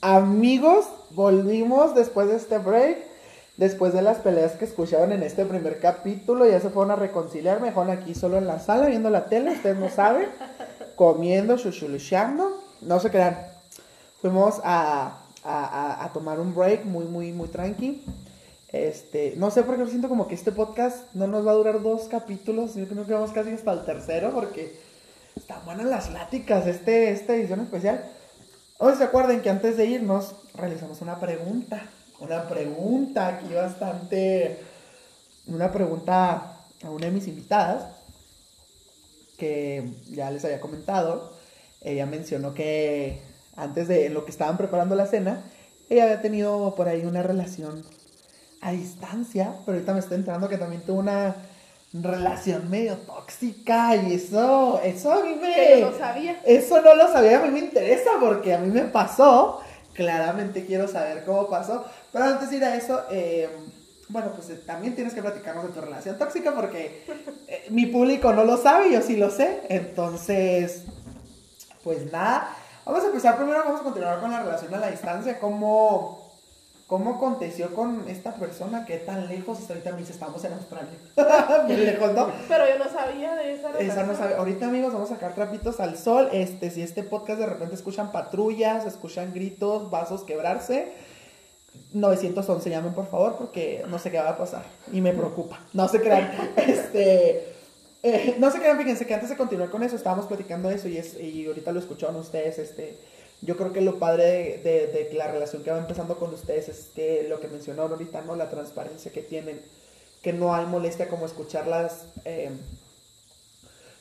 Amigos, volvimos después de este break. Después de las peleas que escucharon en este primer capítulo, ya se fueron a reconciliar. Mejor aquí solo en la sala viendo la tele, ustedes no saben. comiendo, chuchuluchando. No se crean. Fuimos a, a, a, tomar un break muy, muy, muy tranqui. Este, no sé por qué siento como que este podcast no nos va a durar dos capítulos. Yo creo que vamos casi hasta el tercero porque están buenas las pláticas. Este, esta edición especial. Hoy se acuerden que antes de irnos realizamos una pregunta. Una pregunta aquí bastante. Una pregunta a una de mis invitadas. Que ya les había comentado. Ella mencionó que antes de lo que estaban preparando la cena, ella había tenido por ahí una relación a distancia. Pero ahorita me estoy enterando que también tuvo una relación medio tóxica y eso, eso a mí me... Yo no sabía. Eso no lo sabía, a mí me interesa porque a mí me pasó, claramente quiero saber cómo pasó, pero antes de ir a eso, eh, bueno, pues eh, también tienes que platicarnos de tu relación tóxica porque eh, mi público no lo sabe, yo sí lo sé, entonces, pues nada, vamos a empezar primero, vamos a continuar con la relación a la distancia, cómo... ¿Cómo aconteció con esta persona que tan lejos? Hasta ahorita mis estamos en Australia. Bien lejos, ¿no? Pero yo no sabía de esa relación. Esa no sabe. Ahorita, amigos, vamos a sacar trapitos al sol. Este, si este podcast de repente escuchan patrullas, escuchan gritos, vasos quebrarse, 911 llamen, por favor, porque no sé qué va a pasar. Y me preocupa. No se crean. Este. eh, no se crean, fíjense que antes de continuar con eso, estábamos platicando eso y, es, y ahorita lo escucharon ustedes, este yo creo que lo padre de, de, de, la relación que va empezando con ustedes es que lo que mencionó ahorita, ¿no? La transparencia que tienen, que no hay molestia como escucharlas, eh,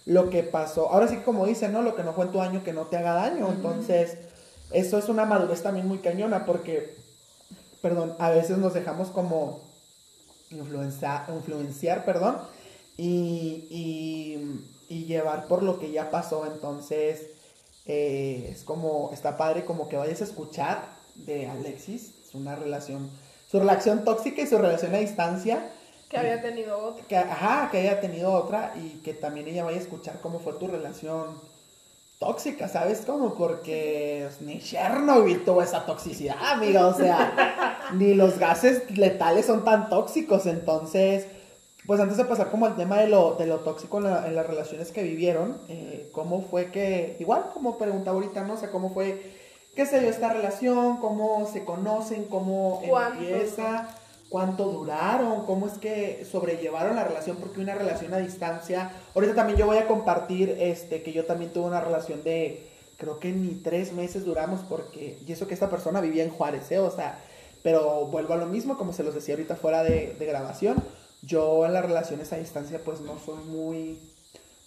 lo que pasó. Ahora sí, como dicen, ¿no? Lo que no fue en tu año, que no te haga daño. Entonces, eso es una madurez también muy cañona porque, perdón, a veces nos dejamos como influenciar, influenciar perdón, y, y, y llevar por lo que ya pasó. Entonces, eh, es como, está padre como que vayas a escuchar de Alexis, es una relación, su relación tóxica y su relación a distancia. Que había tenido otra. Que, ajá, que haya tenido otra y que también ella vaya a escuchar cómo fue tu relación tóxica, ¿sabes cómo? Porque ni Chernobyl tuvo esa toxicidad, amiga, o sea, ni los gases letales son tan tóxicos, entonces pues antes de pasar como al tema de lo, de lo tóxico en, la, en las relaciones que vivieron, eh, ¿cómo fue que, igual como preguntaba ahorita, no sé, cómo fue que se dio esta relación, cómo se conocen, cómo ¿Cuánto? empieza, cuánto duraron, cómo es que sobrellevaron la relación, porque una relación a distancia, ahorita también yo voy a compartir este, que yo también tuve una relación de, creo que ni tres meses duramos, porque, y eso que esta persona vivía en Juárez, ¿eh? o sea, pero vuelvo a lo mismo, como se los decía ahorita fuera de, de grabación, yo en las relaciones a distancia pues no soy muy,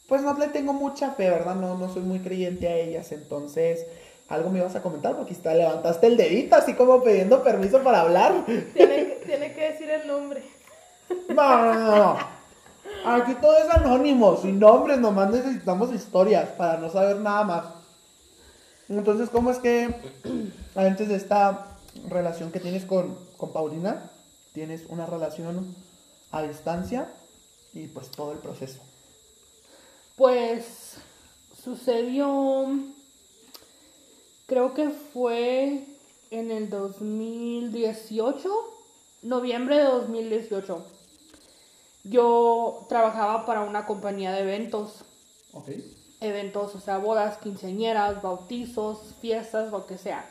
pues no le tengo mucha fe, ¿verdad? No, no soy muy creyente a ellas, entonces algo me ibas a comentar porque está, levantaste el dedito así como pidiendo permiso para hablar. Tiene, tiene que decir el nombre. No, no, no, no. Aquí todo es anónimo, sin nombres, nomás necesitamos historias para no saber nada más. Entonces, ¿cómo es que antes de esta relación que tienes con, con Paulina, tienes una relación a distancia y pues todo el proceso. Pues sucedió, creo que fue en el 2018, noviembre de 2018. Yo trabajaba para una compañía de eventos. Eventos, o sea, bodas, quinceañeras, bautizos, fiestas, lo que sea.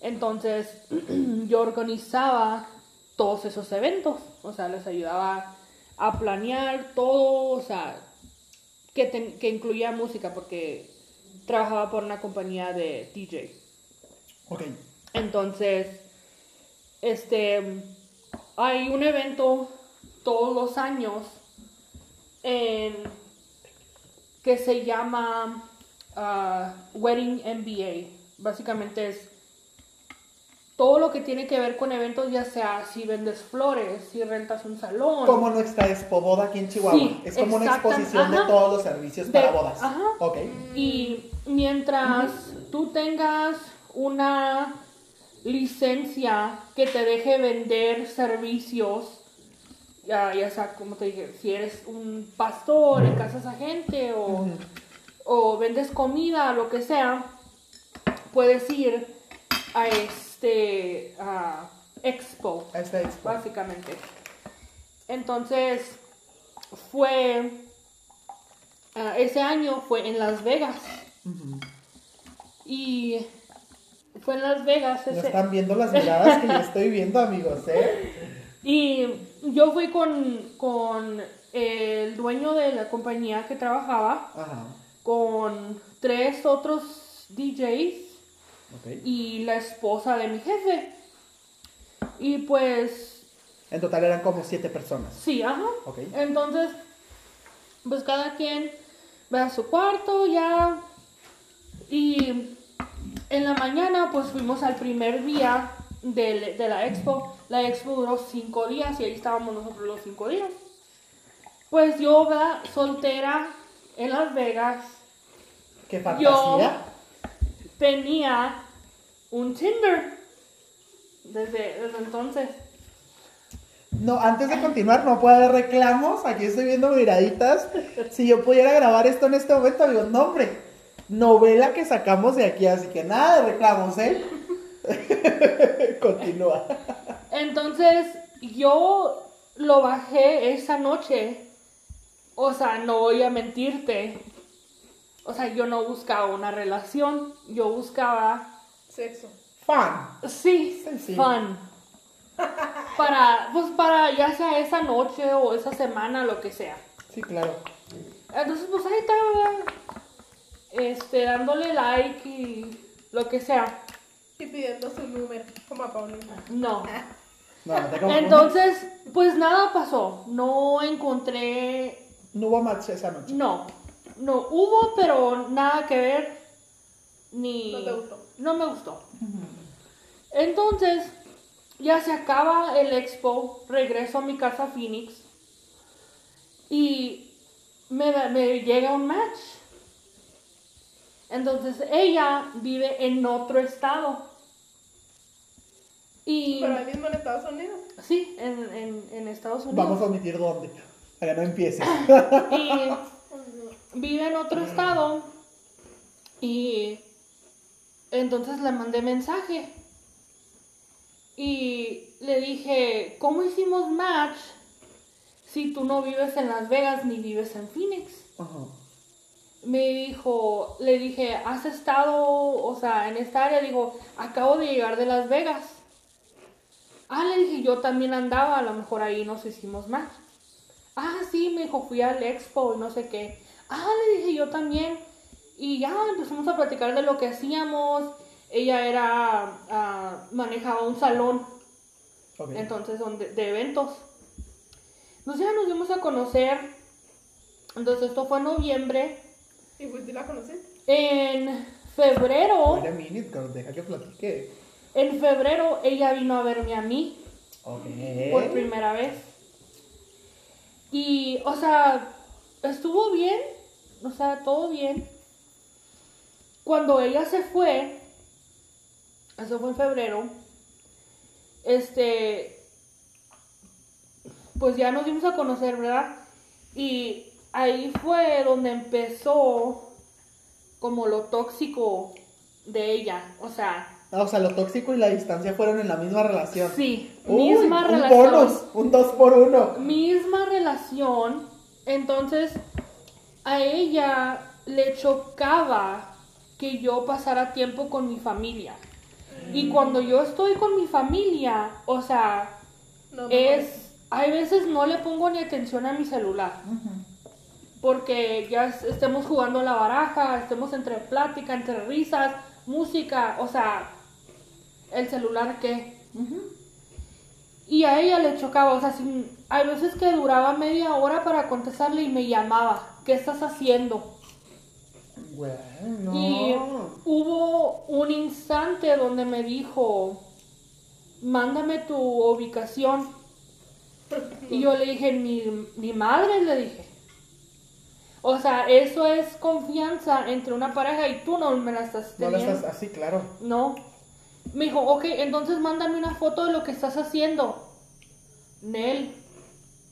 Entonces, yo organizaba todos esos eventos. O sea, les ayudaba a planear todo, o sea, que, que incluía música, porque trabajaba por una compañía de DJ. Ok. Entonces, este, hay un evento todos los años en, que se llama uh, Wedding MBA. Básicamente es todo lo que tiene que ver con eventos, ya sea si vendes flores, si rentas un salón. Como nuestra Expo Boda aquí en Chihuahua. Sí, es como una exposición de todos los servicios De- para bodas. ajá. Ok. Y mientras tú tengas una licencia que te deje vender servicios, ya, ya sea, como te dije, si eres un pastor y casas a gente o, o vendes comida, lo que sea, puedes ir a este ah, expo, básicamente. Entonces, fue, ah, ese año fue en Las Vegas. Y fue en Las Vegas ese, están viendo las miradas que yo estoy viendo, amigos, ¿eh? Y yo fui con, con el dueño de la compañía que trabajaba, Ajá. con tres otros DJs Y la esposa de mi jefe. Y pues, En total eran como siete personas. sí, ajá. Ok. Entonces, pues cada quien va a su cuarto ya. Y en la mañana, pues fuimos al primer día del- de la expo. La expo duró cinco días y ahí estábamos nosotros los cinco días. Pues yo, ¿verdad? Soltera en Las Vegas, ¡Qué fantasía! Tenía un Tinder. Desde, desde entonces. No, antes de continuar, no puede haber reclamos. Aquí estoy viendo miraditas. Si yo pudiera grabar esto en este momento, amigos, no, hombre. Novela que sacamos de aquí, así que nada de reclamos, ¿eh? Continúa. Entonces, yo lo bajé esa noche. O sea, no voy a mentirte. O sea, yo no buscaba una relación. Yo buscaba, Sexo. Fan. sí, sí. fun. Para, pues para ya sea esa noche o esa semana, lo que sea. Sí, claro. Entonces, pues ahí estaba, este, dándole like y lo que sea. Y pidiendo su número, como a Paulina. No. No, no te confundas. Entonces, pues nada pasó. No encontré No hubo match esa noche. No, no hubo, pero nada que ver. Ni. No te gustó. No me gustó. Entonces, ya se acaba el expo, regreso a mi casa Phoenix y me, da- me llega un match. Entonces, ella vive en otro estado. Y. Pero ahí mismo en Estados Unidos. Sí, en, en, en Estados Unidos. Vamos a omitir dónde. Para que no empiece. y vive en otro estado y entonces le mandé mensaje y le dije, ¿cómo hicimos match si tú no vives en Las Vegas ni vives en Phoenix? Ajá. Me dijo, le dije, ¿has estado, o sea, en esta área? Digo, acabo de llegar de Las Vegas. Ah, le dije, yo también andaba, a lo mejor ahí nos hicimos match. Ah, sí, me dijo, fui al expo y no sé qué. Ah, le dije, yo también. Y ya empezamos a platicar de lo que hacíamos. Ella era, ah, manejaba un salón, Ok. entonces, donde, de eventos. Entonces ya nos dimos a conocer. Entonces esto fue en noviembre. Y pues, ¿sí la conociste? En febrero, Wait a minute, girl, deja que platique. en febrero ella vino a verme a mí Ok. por primera vez. Y, o sea, estuvo bien, o sea, todo bien. Cuando ella se fue, eso fue en febrero, este, pues ya nos dimos a conocer, ¿verdad? Y ahí fue donde empezó como lo tóxico de ella, o sea, Ah, o sea, lo tóxico y la distancia fueron en la misma relación. sí, Uy, misma un relación. bonus, un dos por uno. misma relación, entonces a ella le chocaba que yo pasara tiempo con mi familia. Y cuando yo estoy con mi familia, o sea, No, es, hay veces no le pongo ni atención a mi celular. Porque ya es- estemos jugando la baraja, estemos entre plática, entre risas, música, o sea, el celular que... Y a ella le chocaba, o sea, sin- hay veces que duraba media hora para contestarle y me llamaba, ¿qué estás haciendo? Bueno. Y hubo un instante donde me dijo, mándame tu ubicación. Y yo le dije, ni, ni madre, le dije. O sea, eso es confianza entre una pareja y tú no me la estás No lo teniendo. estás así, claro. No. Me dijo, ok, entonces mándame una foto de lo que estás haciendo. Nel.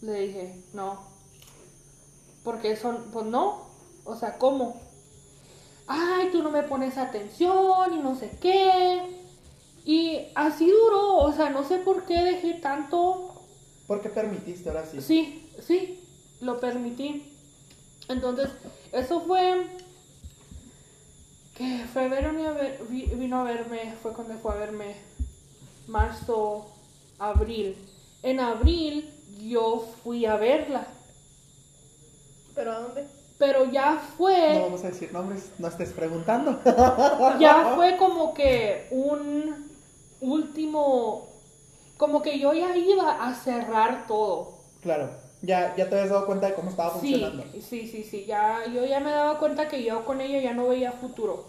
Le dije, no. Porque son, pues no. O sea, ¿cómo? Ay, tú no me pones atención y no sé qué. así duró, o sea, no sé por qué dejé tanto. ¿Por qué permitiste ahora sí? Sí, sí, lo permití. Entonces, eso fue que febrero vino a verme, fue cuando fue a verme, marzo, abril. En abril yo fui a verla, ¿Pero a dónde? pero ya fue... No vamos a decir nombres, no estés preguntando. ya fue como que un último, como que yo ya iba a cerrar todo. claro, ya, ya te habías dado cuenta de cómo estaba Sí, funcionando. sí, sí, sí, ya, yo ya me daba cuenta que yo con ella ya no veía futuro.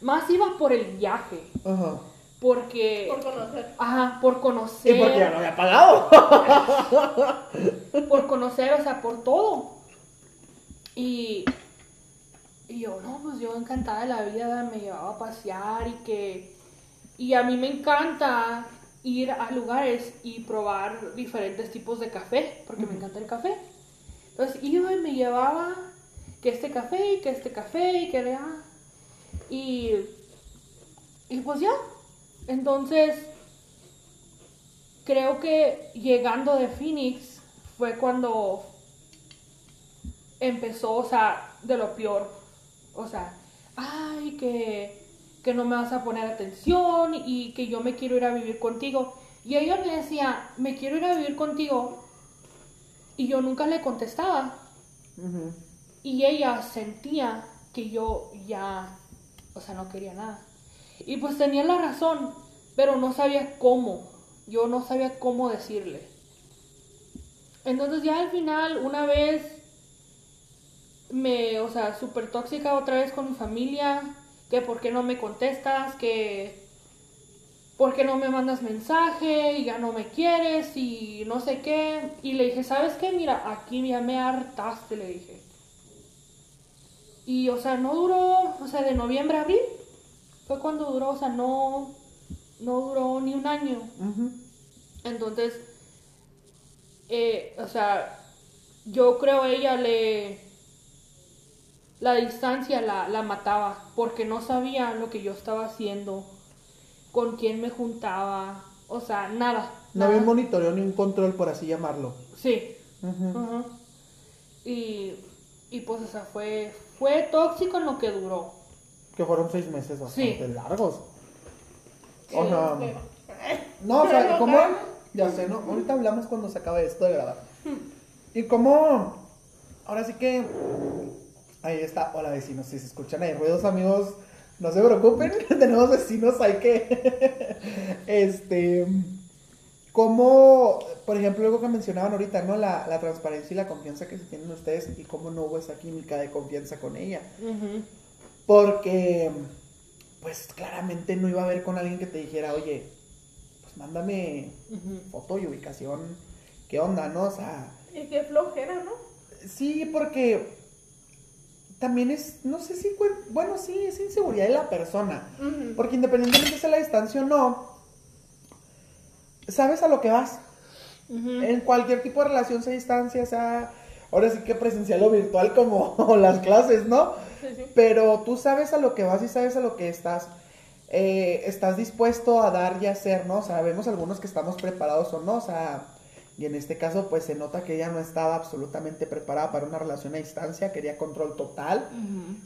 Más iba por el viaje, Ajá. Porque, Por conocer. ajá, por conocer, Y porque ya no había pagado. por conocer, o sea, por todo. Y, y yo, no, pues yo encantada de la vida, me llevaba a pasear y que... Y a mí me encanta ir a lugares y probar diferentes tipos de café, porque me encanta el café. Entonces iba y me llevaba que este café y que este café y que era... Y, y pues ya. Entonces, creo que llegando de Phoenix fue cuando empezó, o sea, de lo peor. O sea, ay, que, que no me vas a poner atención y que yo me quiero ir a vivir contigo. Y ella me decía, me quiero ir a vivir contigo. Y yo nunca le contestaba. Y ella sentía que yo ya, o sea, no quería nada. Y pues tenía la razón, pero no sabía cómo. Yo no sabía cómo decirle. Entonces ya al final, una vez, me, o sea, súper tóxica otra vez con mi familia, que por qué no me contestas, que por qué no me mandas mensaje y ya no me quieres y no sé qué. Y le dije, ¿sabes qué? Mira, aquí ya me hartaste, le dije. Y, o sea, no duró, o sea, de noviembre a abril fue cuando duró, o sea, no, no duró ni un año. Entonces, eh, o sea, yo creo ella le, la distancia la, la mataba porque no sabía lo que yo estaba haciendo, con quién me juntaba, o sea, nada. No había un monitoreo ni un control, por así llamarlo. Sí. Ajá. Y, y pues, o sea, fue, fue tóxico en lo que duró. Que fueron seis meses bastante Sí. largos. Sí, O sea, sí. No, o sea, ¿cómo? Ya sé, ¿no? Ahorita hablamos cuando se acabe esto de grabar. Y cómo. Ahora sí que. Ahí está. Hola vecinos, si se escuchan ahí ruidos, amigos, no se preocupen. Tenemos vecinos, hay que. este. Cómo, por ejemplo, algo que mencionaban ahorita, ¿no? La, la transparencia y la confianza que se tienen ustedes y cómo no hubo esa química de confianza con ella. Porque, pues claramente no iba a ver con alguien que te dijera, oye, pues mándame foto y ubicación, ¿qué onda, no? O sea, Y qué flojera, ¿no? sí, porque también es, no sé si, bueno, sí, es inseguridad de la persona. Ujú. Porque independientemente sea la distancia o no, sabes a lo que vas. En cualquier tipo de relación, sea distancia, sea, ahora sí que presencial o virtual como las clases, ¿no? Sí, sí. Pero tú sabes a lo que vas y sabes a lo que estás, eh, estás dispuesto a dar y hacer, ¿no? O sea, vemos algunos que estamos preparados o no, o sea, y en este caso pues se nota que ella no estaba absolutamente preparada para una relación a distancia, quería control total,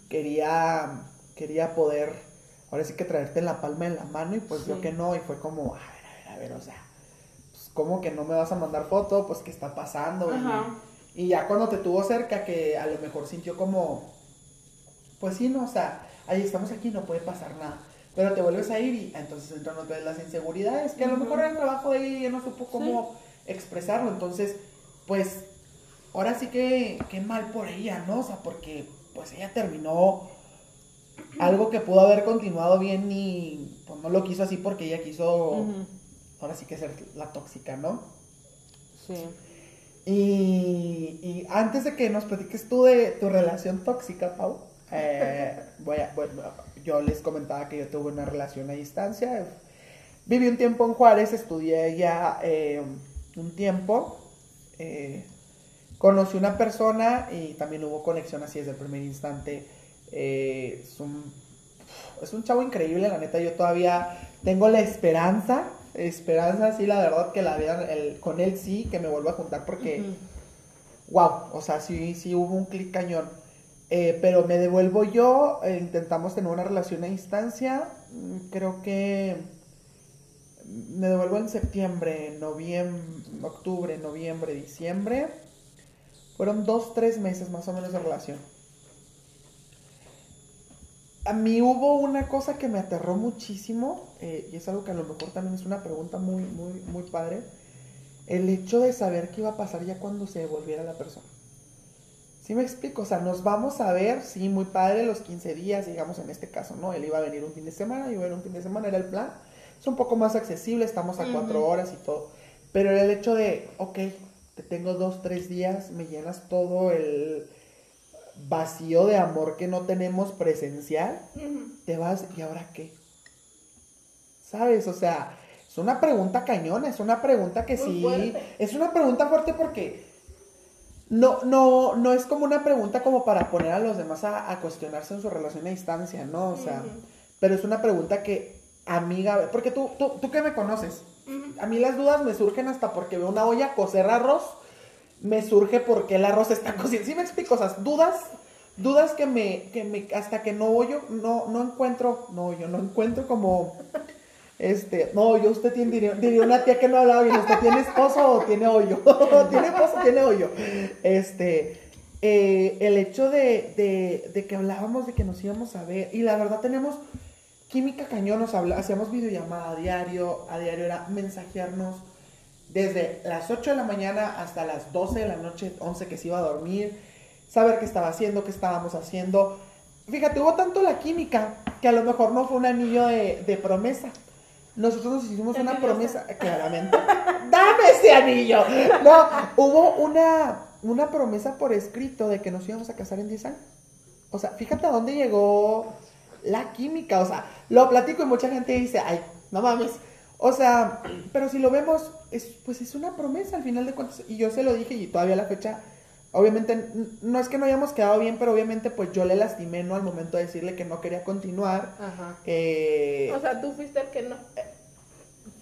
quería, quería poder, ahora sí que traerte en la palma de la mano y pues yo Sí. que no, y fue como, a ver, a ver, a ver, o sea, pues ¿cómo que no me vas a mandar foto? Pues ¿qué está pasando? Y ya cuando te tuvo cerca, que a lo mejor sintió como, pues sí, no, o sea, ahí estamos aquí, no puede pasar nada. Pero te vuelves a ir y entonces entran otra vez las inseguridades, que a lo mejor era el trabajo de ella y no supo cómo expresarlo. Entonces, pues, ahora sí que, qué mal por ella, ¿no? O sea, porque pues ella terminó algo que pudo haber continuado bien y pues no lo quiso así porque ella quiso, ahora sí que ser la tóxica, ¿no? Sí. Y, y antes de que nos platiques tú de tu relación tóxica, Pau, eh, voy a- bueno, yo les comentaba que yo tuve una relación a distancia. Viví un tiempo en Juárez, estudié ya eh, un tiempo. eh, conocí una persona y también hubo conexión así desde el primer instante. Eh, es, un, es un chavo increíble, la neta. Yo todavía tengo la esperanza esperanza, sí, la verdad que la vida el, con él sí, que me vuelva a juntar porque, wow, o sea, sí, sí hubo un clic cañón. Eh, pero me devuelvo yo, eh, intentamos tener una relación a distancia, mm, creo que me devuelvo en septiembre, noviembre, octubre, noviembre, diciembre. Fueron dos, tres meses más o menos de relación. A mí hubo una cosa que me aterró muchísimo, eh, y es algo que a lo mejor también es una pregunta muy, muy, muy padre. El hecho de saber qué iba a pasar ya cuando se devolviera la persona. ¿Sí me explico? O sea, nos vamos a ver, sí, muy padre, los 15 días, digamos en este caso, ¿no? Él iba a venir un fin de semana, yo iba a un fin de semana, era el plan. Es un poco más accesible, estamos a cuatro horas y todo. Pero era el hecho de, ok, te tengo dos, tres días, me llenas todo el vacío de amor que no tenemos presencial, te vas y ahora qué. ¿Sabes? O sea, es una pregunta cañona, es una pregunta que Muy sí, fuerte. es una pregunta fuerte porque no, no, no es como una pregunta como para poner a los demás a, a cuestionarse en su relación a distancia, ¿no? O sea, pero es una pregunta que, amiga, porque tú, tú, tú que me conoces, a mí las dudas me surgen hasta porque veo una olla cocer arroz, me surge porque el arroz está cociendo. ¿Sí me explico? O sea, dudas, dudas que me, que me, hasta que no yo, no, no encuentro, no, yo no encuentro como, este, no, yo usted tiene, diría, diría una tía que no hablaba bien, ¿usted tiene esposo o tiene hoyo? ¿Tiene esposo o tiene hoyo? Este, eh, el hecho de, de, que hablábamos de que nos íbamos a ver, y la verdad tenemos química cañón, nos habla, hacíamos videollamada a diario, a diario era mensajearnos desde las 8 de la mañana hasta las 12 de la noche, 11 que se iba a dormir, saber qué estaba haciendo, qué estábamos haciendo. Fíjate, hubo tanto la química que a lo mejor no fue un anillo de promesa. Nosotros nos hicimos una promesa, claramente. ¡Dame ese anillo! No, hubo una, una promesa por escrito de que nos íbamos a casar en 10 años. O sea, fíjate a dónde llegó la química. O sea, lo platico y mucha gente dice, ay, no mames. O sea, pero si lo vemos, es, pues es una promesa al final de cuentas. Y yo se lo dije y todavía a la fecha, obviamente, n- no es que no hayamos quedado bien, pero obviamente pues yo le lastimé, ¿no? Al momento de decirle que no quería continuar. Ajá. Eh, O sea, tú fuiste el que no.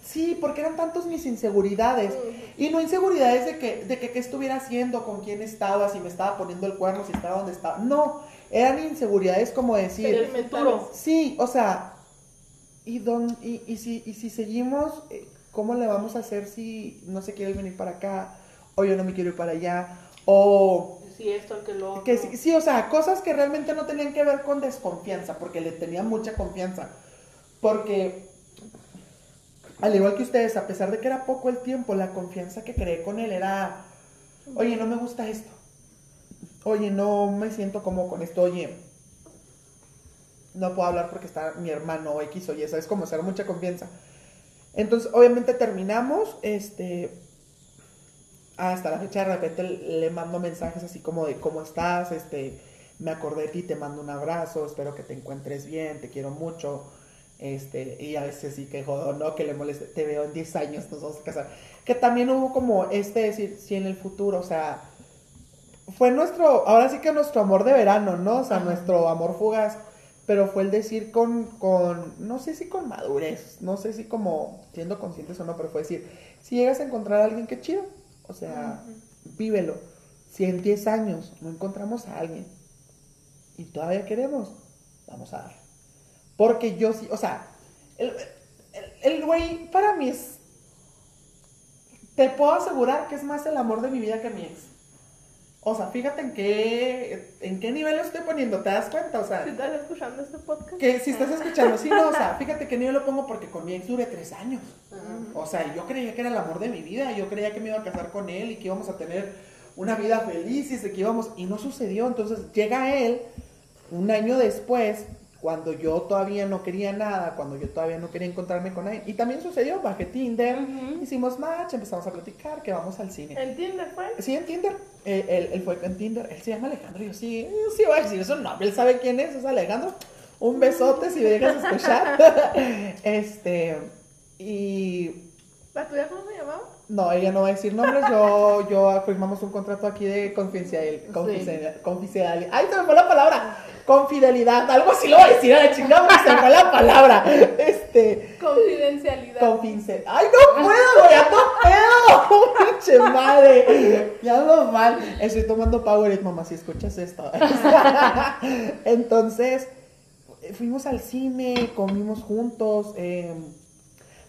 sí, porque eran tantos mis inseguridades. Y no inseguridades de que, de que qué estuviera haciendo, con quién estaba, si me estaba poniendo el cuerno, si estaba donde estaba. No, eran inseguridades como decir, Sentimentales. sí, o sea, y, don, y, y si, y si seguimos, eh, ¿cómo le vamos a hacer si no se quiere venir para acá? O yo no me quiero ir para allá. O Sí, esto, que lo que sí, sí, o sea, cosas que realmente no tenían que ver con desconfianza, porque le tenía mucha confianza. Porque, al igual que ustedes, a pesar de que era poco el tiempo, la confianza que creé con él era, oye, no me gusta esto. Oye, no me siento como con esto. Oye, no puedo hablar porque está mi hermano X o Y, ¿sabes? Como hacer mucha confianza. Entonces, obviamente terminamos, este, hasta la fecha de repente le mando mensajes así como de cómo estás, este, me acordé de ti, te mando un abrazo, espero que te encuentres bien, te quiero mucho, este, y a veces sí que jodo, ¿no? Que le moleste, te veo en 10 años, nos vamos a casar. Que también hubo como este decir, sí, en el futuro, o sea, fue nuestro, ahora sí que nuestro amor de verano, ¿no? O sea, nuestro amor fugaz, pero fue el decir con, con, no sé si con madurez, no sé si como siendo conscientes o no, pero fue decir, si llegas a encontrar a alguien, qué chido, o sea, vívelo. Si en 10 años no encontramos a alguien y todavía queremos, vamos a dar. Porque yo sí, o sea, el, güey para mí es, te puedo asegurar que es más el amor de mi vida que mi ex. O sea, fíjate en qué, en qué nivel lo estoy poniendo, ¿te das cuenta? O sea, Si estás escuchando este podcast. que si estás escuchando, sí, no, o sea, fíjate que nivel lo pongo porque con mi ex duré tres años. O sea, yo creía que era el amor de mi vida, yo creía que me iba a casar con él y que íbamos a tener una vida feliz y que íbamos, y no sucedió. Entonces llega él un año después, cuando yo todavía no quería nada, cuando yo todavía no quería encontrarme con él. Y también sucedió, bajé Tinder, hicimos match, empezamos a platicar, que vamos al cine. ¿En Tinder fue? Sí, en Tinder. Eh, él, él fue en Tinder. Él se llama Alejandro. Y yo sí, sí voy a decir su nombre. Él sabe quién es, es Alejandro. Un besote si me dejas escuchar. este. Y ¿La tuya cómo se llamaba? No, ella no va a decir nombres, yo, yo firmamos un contrato aquí de confidencial, confidencial, confidencialidad. ¡Ay, se me fue la palabra! Confidelidad, algo así lo voy a decir a la chingada, se me fue la palabra. Este, Confidencialidad. confidencial. ¡Ay, no puedo! ¡Ya no puedo! ¡Pinche madre! Ya ando mal. Estoy tomando Powerade, mamá, si escuchas esto. Entonces, fuimos al cine, comimos juntos, eh,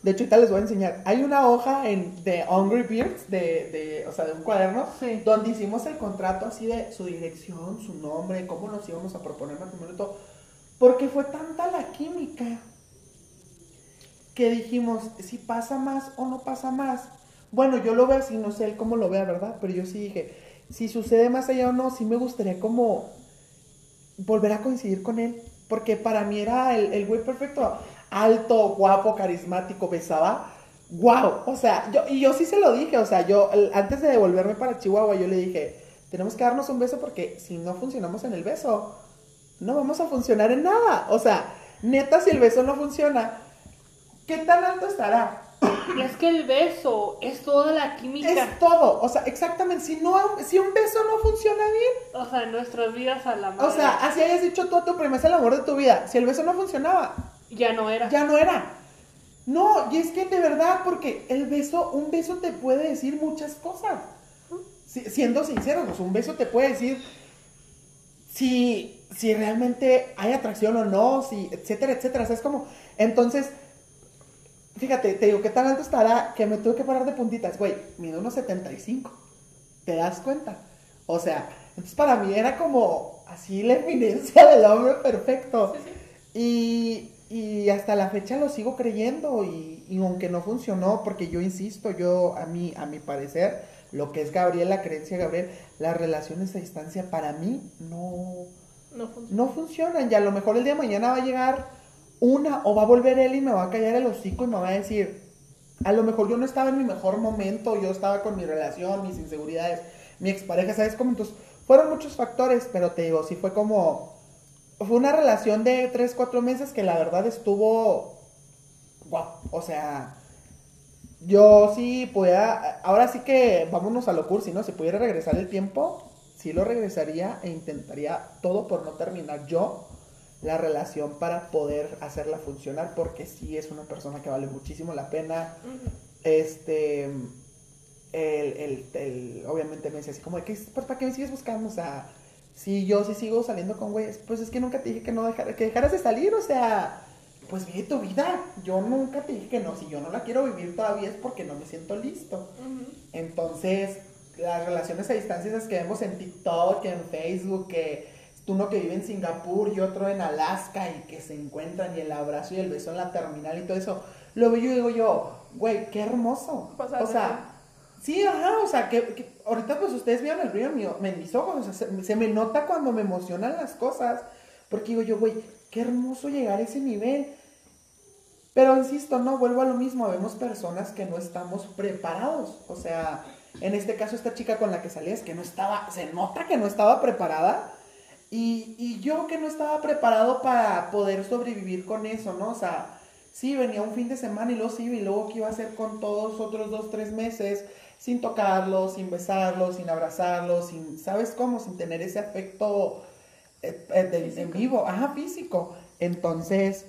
de hecho, ahorita les voy a enseñar. Hay una hoja en, de Hungry Beards, de, de, o sea, de un cuaderno, Sí. donde hicimos el contrato así de su dirección, su nombre, cómo nos íbamos a proponer matrimonio y todo. Porque fue tanta la química que dijimos, si pasa más o no pasa más. Bueno, yo lo veo así, no sé él cómo lo vea, ¿verdad? Pero yo sí dije, si sucede más allá o no, sí me gustaría como volver a coincidir con él. Porque para mí era el, el güey perfecto. Alto, guapo, carismático, besaba. ¡Wow! O sea, yo, y yo sí se lo dije. O sea, yo antes de devolverme para Chihuahua, yo le dije, tenemos que darnos un beso porque si no funcionamos en el beso, no vamos a funcionar en nada. O sea, neta, si el beso no funciona, ¿qué tan alto estará? Es que el beso es toda la química. Es todo. O sea, exactamente. Si, no, si un beso no funciona bien, O sea, en nuestras vidas a la madre. o sea, así hayas dicho tú a tu prima, es el amor de tu vida. Si el beso no funcionaba, ya no era. ya no era. No, y es que de verdad, porque el beso, un beso te puede decir muchas cosas. Si- siendo sinceros, un beso te puede decir si, si realmente hay atracción o no, si, etcétera, etcétera. O sea, es como, entonces, fíjate, te digo, ¿qué tan alto estará? Que me tuve que parar de puntitas, güey, mido unos 75. ¿Te das cuenta? O sea, entonces para mí era como así la eminencia del hombre perfecto. Y, y hasta la fecha lo sigo creyendo y, y aunque no funcionó, porque yo insisto, yo a mí, a mi parecer, lo que es Gabriel, la creencia de Gabriel, las relaciones a distancia para mí no, No funciona. no funcionan. Y a lo mejor el día de mañana va a llegar una o va a volver él y me va a callar el hocico y me va a decir, a lo mejor yo no estaba en mi mejor momento, yo estaba con mi relación, mis inseguridades, mi expareja, ¿sabes cómo? Entonces, fueron muchos factores, pero te digo, sí fue como, fue una relación de 3, 4 meses que la verdad estuvo, guau, o sea, yo sí pudiera, ahora sí que vámonos a lo cursi, ¿no? Si pudiera regresar el tiempo, sí lo regresaría e intentaría todo por no terminar yo la relación para poder hacerla funcionar, porque sí es una persona que vale muchísimo la pena. Este, el, el, el- obviamente me decía así como, pues, ¿para qué me sigues buscando? O sea, si yo sí sigo saliendo con güeyes, pues es que nunca te dije que no dejara, que dejaras de salir, o sea, pues vive tu vida. Yo nunca te dije que no, si yo no la quiero vivir todavía es porque no me siento listo. Entonces, las relaciones a distancia esas que vemos en TikTok, en Facebook, que uno que vive en Singapur y otro en Alaska y que se encuentran y el abrazo y el beso en la terminal y todo eso, lo veo yo y digo yo, güey, qué hermoso. O sea, sí, ajá, o sea, que, que ahorita pues ustedes vieron el en mis ojos, o sea, se, me nota cuando me emocionan las cosas, porque digo yo, güey, qué hermoso llegar a ese nivel. Pero insisto, no, vuelvo a lo mismo, vemos personas que no estamos preparados. O sea, en este caso esta chica con la que salías, que no estaba, se nota que no estaba preparada. Y, y yo que no estaba preparado para poder sobrevivir con eso, ¿no? O sea, sí, venía un fin de semana y luego sí, y luego qué iba a hacer con todos otros dos, tres meses, sin tocarlos, sin besarlos, sin abrazarlos, sin, ¿sabes cómo? Sin tener ese afecto eh, eh, de- en vivo, ajá, físico. Entonces,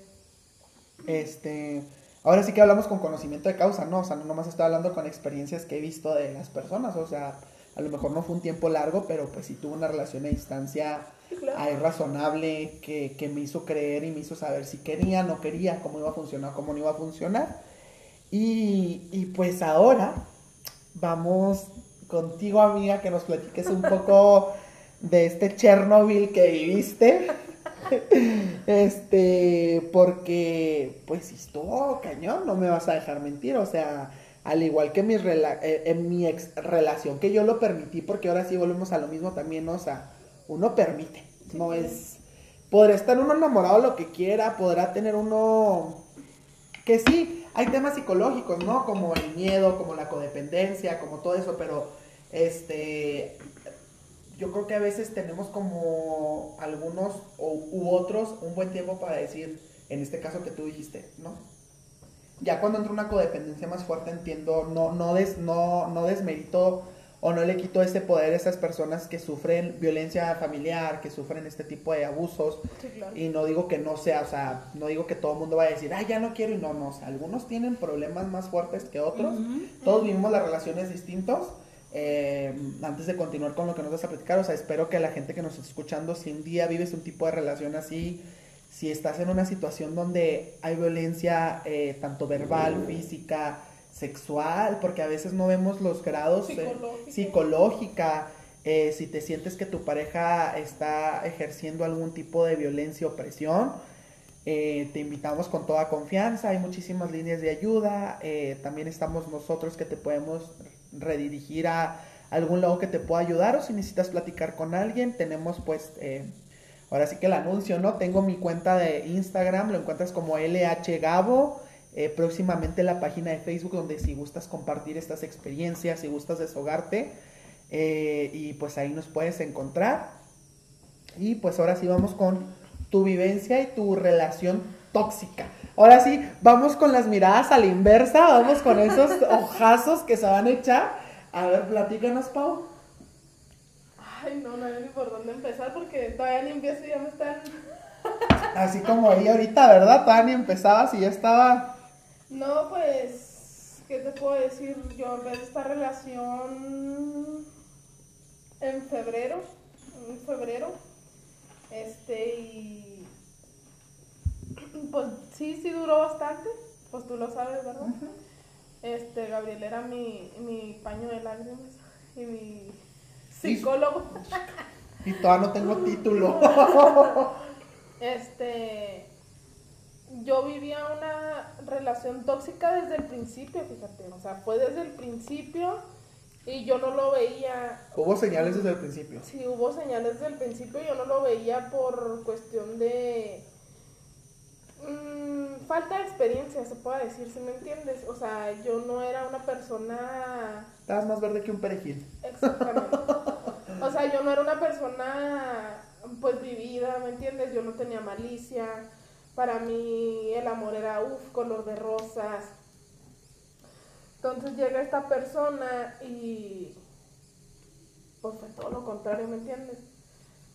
este, ahora sí que hablamos con conocimiento de causa, ¿no? O sea, no nomás estoy hablando con experiencias que he visto de las personas, o sea, a lo mejor no fue un tiempo largo, pero pues sí tuve una relación a distancia claro. ahí razonable que, que me hizo creer y me hizo saber si quería, no quería, cómo iba a funcionar, cómo no iba a funcionar. Y, y pues ahora vamos contigo, amiga, que nos platiques un poco de este Chernobyl que viviste. Este, porque pues estuvo cañón, no me vas a dejar mentir, o sea, al igual que mi rela- eh, en mi ex relación, que yo lo permití, porque ahora sí volvemos a lo mismo también, ¿no? o sea, uno permite, no es, podrá estar uno enamorado lo que quiera, podrá tener uno, que sí, hay temas psicológicos, ¿no? Como el miedo, como la codependencia, como todo eso, pero este, yo creo que a veces tenemos como algunos u, u otros un buen tiempo para decir, en este caso que tú dijiste, ¿no? Ya cuando entra una codependencia más fuerte entiendo, no, no, des, no, no desmerito o no le quito ese poder a esas personas que sufren violencia familiar, que sufren este tipo de abusos. Sí, claro. Y no digo que no sea, o sea, no digo que todo el mundo vaya a decir, ay, ya no quiero y no, no, o sea, algunos tienen problemas más fuertes que otros. Todos vivimos las relaciones distintos. Eh, antes de continuar con lo que nos vas a platicar, o sea, espero que la gente que nos está escuchando, si un día vives un tipo de relación así, si estás en una situación donde hay violencia eh, tanto verbal, física, sexual, porque a veces no vemos los grados eh, Psicológica. psicológica, eh, si te sientes que tu pareja está ejerciendo algún tipo de violencia o presión, eh, te invitamos con toda confianza, hay muchísimas líneas de ayuda, eh, también estamos nosotros que te podemos redirigir a algún lado que te pueda ayudar o si necesitas platicar con alguien, tenemos pues, eh, ahora sí que el anuncio, ¿no? Tengo mi cuenta de Instagram, lo encuentras como LH Gabo, eh, próximamente la página de Facebook donde si gustas compartir estas experiencias, si gustas deshogarte, eh, y pues ahí nos puedes encontrar. Y pues ahora sí vamos con tu vivencia y tu relación tóxica. Ahora sí, vamos con las miradas a la inversa, vamos con esos ojazos que se van a echar. A ver, platícanos, Pau. Ay, no, no sé ni por dónde empezar porque todavía ni empiezo y ya me están. Así como ella ahorita, ¿verdad? Todavía ni empezabas y ya estaba. No, pues, ¿qué te puedo decir? Yo empecé esta relación en febrero, en febrero, este, y pues sí, sí duró bastante, pues tú lo sabes, ¿verdad? Este, Gabriel era mi, mi paño de lágrimas y mi psicólogo. Y todavía no tengo título. Este, yo vivía una relación tóxica desde el principio, fíjate, o sea, fue desde el principio y yo no lo veía, Hubo señales desde el principio. si hubo señales desde el principio, yo no lo veía por cuestión de mm, falta de experiencia, se puede decir, si me entiendes, o sea, yo no era una persona Estabas más verde que un perejil. Exactamente. O sea, yo no era una persona pues vivida, ¿me entiendes? Yo no tenía malicia. Para mí el amor era uff, color de rosas. Entonces llega esta persona y pues fue todo lo contrario, ¿me entiendes?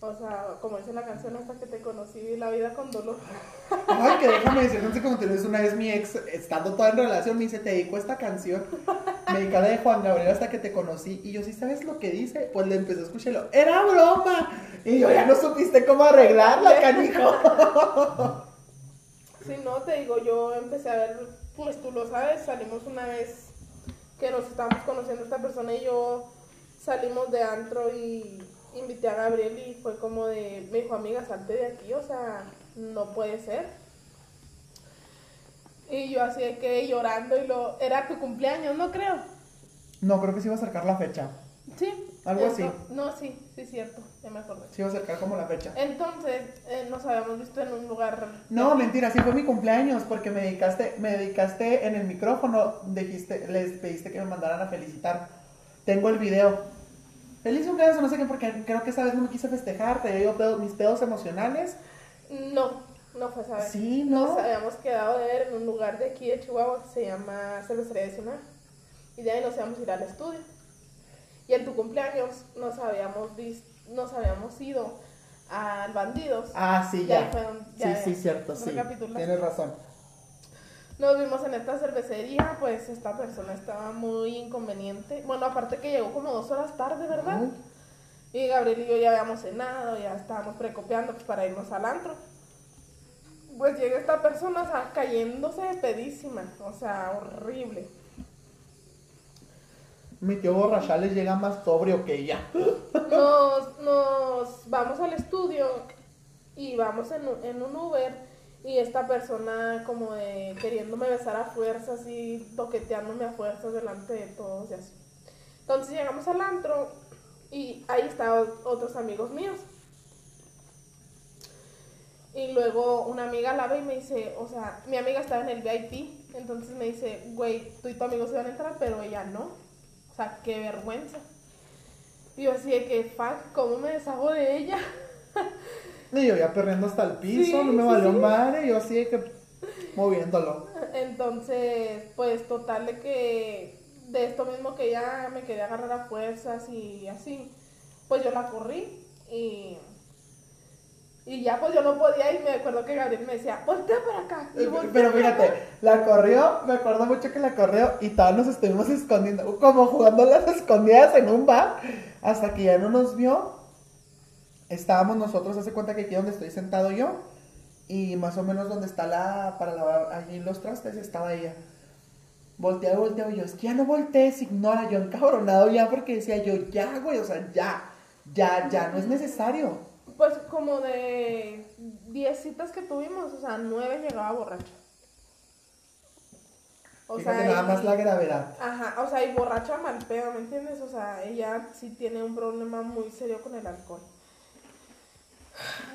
O sea, como dice la canción hasta que te conocí, vi la vida con dolor. Ay, que déjame decir, no sé cómo te una vez mi ex, estando toda en relación, me dice, te dedico esta canción. Me dedica la de Juan Gabriel hasta que te conocí. Y yo, ¿sí sabes lo que dice? Pues le empecé a escucharlo. ¡Era broma! Y yo, ya no supiste cómo arreglarla, canijo. Si no, te digo, yo empecé a ver, pues tú lo sabes, salimos una vez que nos estábamos conociendo esta persona y yo salimos de antro y invité a Gabriel y fue como de, me dijo, amiga, salte de aquí, o sea, no puede ser. Y yo así de que llorando y lo, era tu cumpleaños, no creo. No, creo que sí iba a acercar la fecha. Sí. Algo así. No, sí, sí, cierto, ya me acordé. Sí iba a acercar como la fecha. Entonces, eh, nos habíamos visto en un lugar... No, mentira, sí fue mi cumpleaños, porque me dedicaste, me dedicaste en el micrófono, dijiste, les pediste que me mandaran a felicitar. Tengo el video. Feliz cumpleaños, no sé qué, porque creo que esa vez no me quise festejar, te dio pedo- mis pedos emocionales. No, no fue esa vez. Sí, ¿no? Nos habíamos quedado de ver en un lugar de aquí de Chihuahua que se llama Cervecería de Sinaloa. Y de ahí nos íbamos a ir al estudio. Y en tu cumpleaños nos habíamos nos habíamos ido al Bandidos. Ah, sí, ya. fue sí, sí, cierto, sí. Tienes razón. Nos vimos en esta cervecería, pues esta persona estaba muy inconveniente. Bueno, aparte que llegó como dos horas tarde, ¿verdad? Y Gabriel y yo ya habíamos cenado, ya estábamos precopiando pues, para irnos al antro. Pues llega esta persona, o sea, cayéndose de pedísima, o sea, horrible. Mi tío Borrachales llega más sobrio que ella. Nos, nos vamos al estudio y vamos en, un- Uber y esta persona como de queriéndome besar a fuerzas y toqueteándome a fuerzas delante de todos y así. Entonces llegamos al antro y ahí estaban otros amigos míos. Y luego una amiga la ve y me dice, o sea, mi amiga estaba en el VIP, entonces me dice, güey, tú y tu amigo se van a entrar, pero ella no. O sea, qué vergüenza. Y yo así de que, fuck, ¿cómo me deshago de ella? Y yo ya perdiendo hasta el piso, Sí, no me sí, valió sí. madre, yo así de que moviéndolo. Entonces, pues total de que de esto mismo que ya me quería agarrar a fuerzas y así, pues yo la corrí y, y ya pues yo no podía y me acuerdo que Gabriel me decía, voltea para acá. Y voltea Pero acá. fíjate, la corrió, me acuerdo mucho que la corrió y todos nos estuvimos escondiendo, como jugando las escondidas en un bar, hasta que ya no nos vio. Estábamos nosotros, hace cuenta que aquí donde estoy sentado yo, y más o menos donde está la, para lavar allí los trastes, estaba ella. Voltea y voltea, y yo, es que ya no voltees, ignora, yo encabronado ya, porque decía yo, ya, güey, o sea, ya, ya, ya, no es necesario. Pues como de 10 citas que tuvimos, o sea, 9 llegaba borracha. O Fíjate sea, nada y- más la gravedad. Ajá, o sea, y borracha mal pedo, ¿me entiendes? O sea, ella sí tiene un problema muy serio con el alcohol.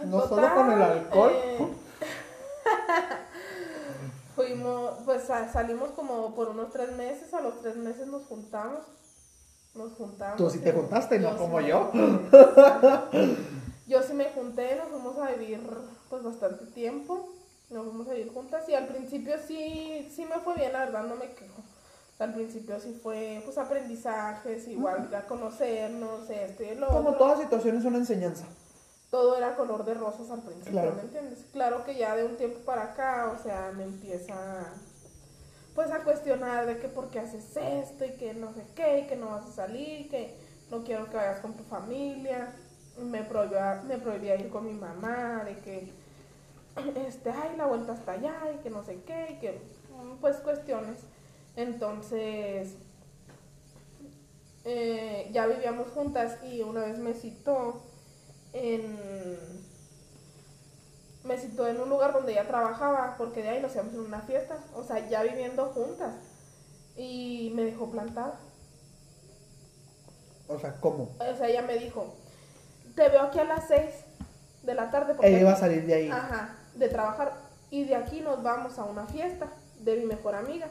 No Total, solo con el alcohol. eh, fuimos, pues sa- salimos como por unos tres meses, a los tres meses nos juntamos. Nos juntamos. Tú sí te juntaste, no como yo. Yo sí me junté, nos fuimos a vivir pues bastante tiempo. Nos fuimos a vivir juntas y al principio sí, sí me fue bien, la verdad no me quejo. Al principio sí fue pues aprendizajes, igual a conocernos, esto y lo Como otro toda situación es una enseñanza. todo era color de rosas al principio, Claro. ¿me entiendes? Claro que ya de un tiempo para acá, o sea, me empieza pues a cuestionar de que por qué haces esto y que no sé qué, y que no vas a salir, que no quiero que vayas con tu familia. Me prohibía, me prohibía ir con mi mamá, de que este, ay, la vuelta hasta allá y que no sé qué, y que pues cuestiones. Entonces, eh, ya vivíamos juntas y una vez me citó en me citó en un lugar donde ella trabajaba porque de ahí nos íbamos en una fiesta, o sea, ya viviendo juntas y me dejó plantada. O sea, ¿cómo? O sea, ella me dijo, te veo aquí a las 6 de la tarde porque Ella iba a salir de ahí. Ajá, de trabajar. Y de aquí nos vamos a una fiesta de mi mejor amiga.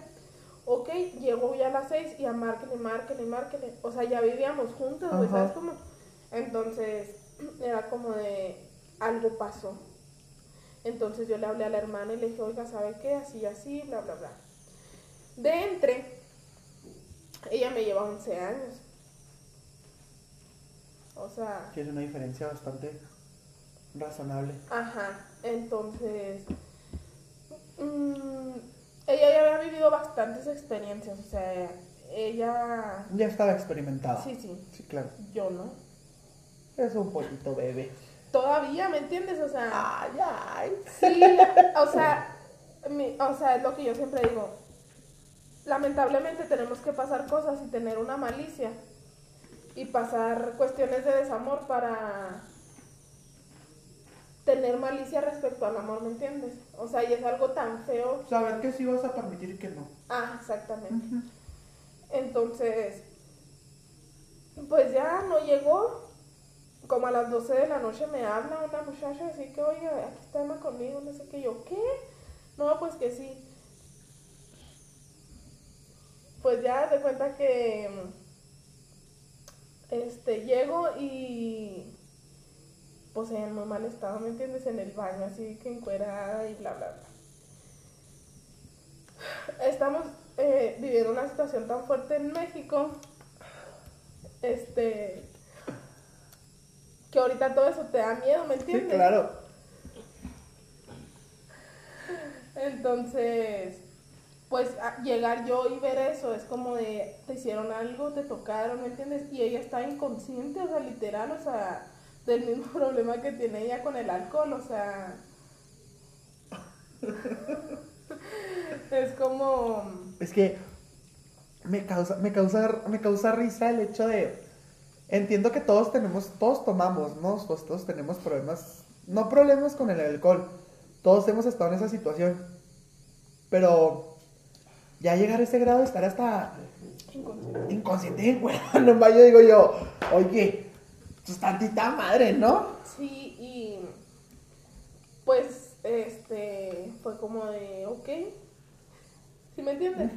Ok, llegó ya a las seis y a márquele, márquele, márquele. O sea, ya vivíamos juntos, güey. ¿sabes cómo? Entonces, era como de algo pasó. Entonces yo le hablé a la hermana y le dije, oiga, ¿sabe qué? Así, así, bla, bla, bla. De entre, ella me lleva 11 años. O sea, Que es una diferencia bastante razonable. Ajá, entonces mm, ella ya había vivido bastantes experiencias, o sea, ella, Ya estaba experimentada. sí, sí, Sí, claro. yo no. Es un poquito bebé. Todavía, ¿me entiendes? O sea, Ay, ay. sí, o sea, mi- o sea, es lo que yo siempre digo. Lamentablemente tenemos que pasar cosas y tener una malicia y pasar cuestiones de desamor para tener malicia respecto al amor, ¿me entiendes? O sea, y es algo tan feo Saber que sí vas a permitir y que no. Ah, exactamente. Entonces, pues ya no llegó. Como a las 12 de la noche me habla una muchacha así que, oye, aquí está Emma conmigo, no sé qué. Yo, ¿qué? No, pues que sí. Pues ya de cuenta que este llego y pues en muy mal estado, ¿me entiendes? En el baño, así que encuerada y bla, bla, bla estamos eh, viviendo una situación tan fuerte en México, este, que ahorita todo eso te da miedo, ¿me Sí, entiendes? claro. Entonces, pues llegar yo y ver eso es como de, te hicieron algo, te tocaron, ¿me entiendes? Y ella está inconsciente, o sea, literal, o sea, del mismo problema que tiene ella con el alcohol, o sea... es como... Es que me causa, me causa, me causa risa el hecho de. Entiendo que todos tenemos, todos tomamos, ¿no? Pues todos tenemos problemas. No problemas con el alcohol. Todos hemos estado en esa situación. Pero ya llegar a ese grado estar hasta inconsciente. inconsciente, güey. Nomás yo digo yo, oye, pues tantita madre, ¿no? Sí, y pues este fue como de, ok, ¿sí me entiendes?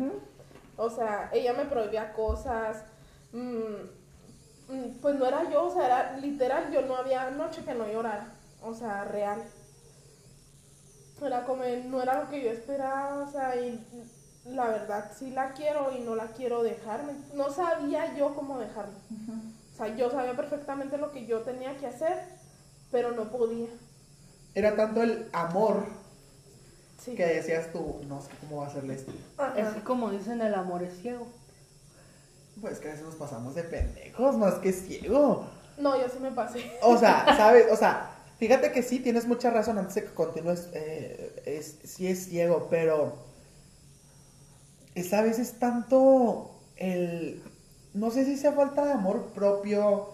O sea, ella me prohibía cosas, mm, mm, pues no era yo, o sea, era literal, yo no había noche que no llorara, o sea, real. Era como, no era lo que yo esperaba, o sea, y la verdad sí la quiero y no la quiero dejarme. No sabía yo cómo dejarme. O sea, yo sabía perfectamente lo que yo tenía que hacer, pero no podía. Era tanto el amor Sí. que decías tú, no sé cómo va a serle esto. Es como dicen, el amor es ciego. Pues que a veces nos pasamos de pendejos, más que ciego. No, yo sí me pasé. O sea, ¿sabes? O sea, fíjate que sí, tienes mucha razón antes de que continúes. eh, es, sí es ciego, pero esa vez es tanto el... No sé si sea falta de amor propio,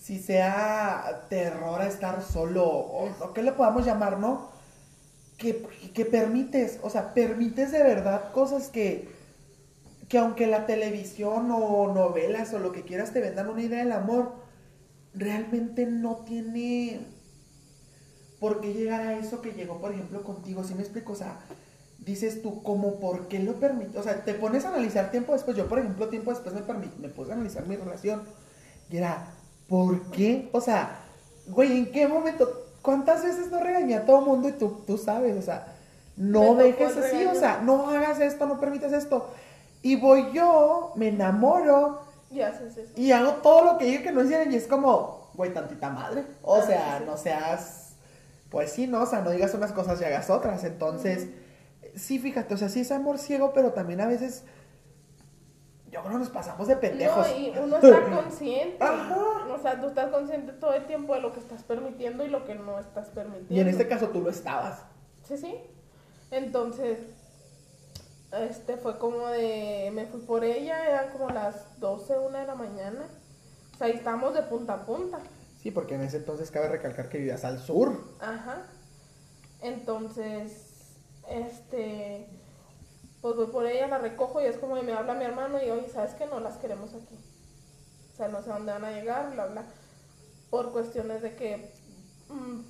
si sea terror a estar solo, o, qué le podamos llamar, ¿no? Que, que permites, o sea, permites de verdad cosas que, que aunque la televisión o novelas o lo que quieras te vendan una idea del amor, realmente no tiene por qué llegar a eso que llegó, por ejemplo, contigo. ¿Sí me explico? O sea, dices tú, ¿cómo por qué lo permite? O sea, te pones a analizar tiempo después. Yo, por ejemplo, tiempo después me, me puse a analizar mi relación. Y era, ¿por qué? O sea, güey, ¿en qué momento? ¿Cuántas veces no regañé a todo mundo y tú, tú sabes? O sea, no Me dejes así, o sea, no hagas esto, no permitas esto. Y voy yo, me enamoro, Y haces eso. y hago todo lo que diga que no hicieran y es como, güey, tantita madre. O Ah, sea, sí. no seas, pues sí, ¿no? O sea, no digas unas cosas y hagas otras. Entonces, sí, fíjate, o sea, sí es amor ciego, pero también a veces, yo creo que nos pasamos de pendejos. No, y uno está consciente. Ajá. O sea, tú estás consciente todo el tiempo de lo que estás permitiendo y lo que no estás permitiendo. Y en este caso tú lo estabas. Sí, sí. Entonces, este fue como de. Me fui por ella, eran como las 12, 1 de la mañana. O sea, ahí estábamos de punta a punta. Sí, porque en ese entonces cabe recalcar que vivías al sur. Ajá. Entonces, este. Pues voy por ella, la recojo y es como que me habla mi hermano y oye, ¿sabes que No las queremos aquí. O sea, no sé dónde van a llegar, bla, bla. Por cuestiones de que, mm,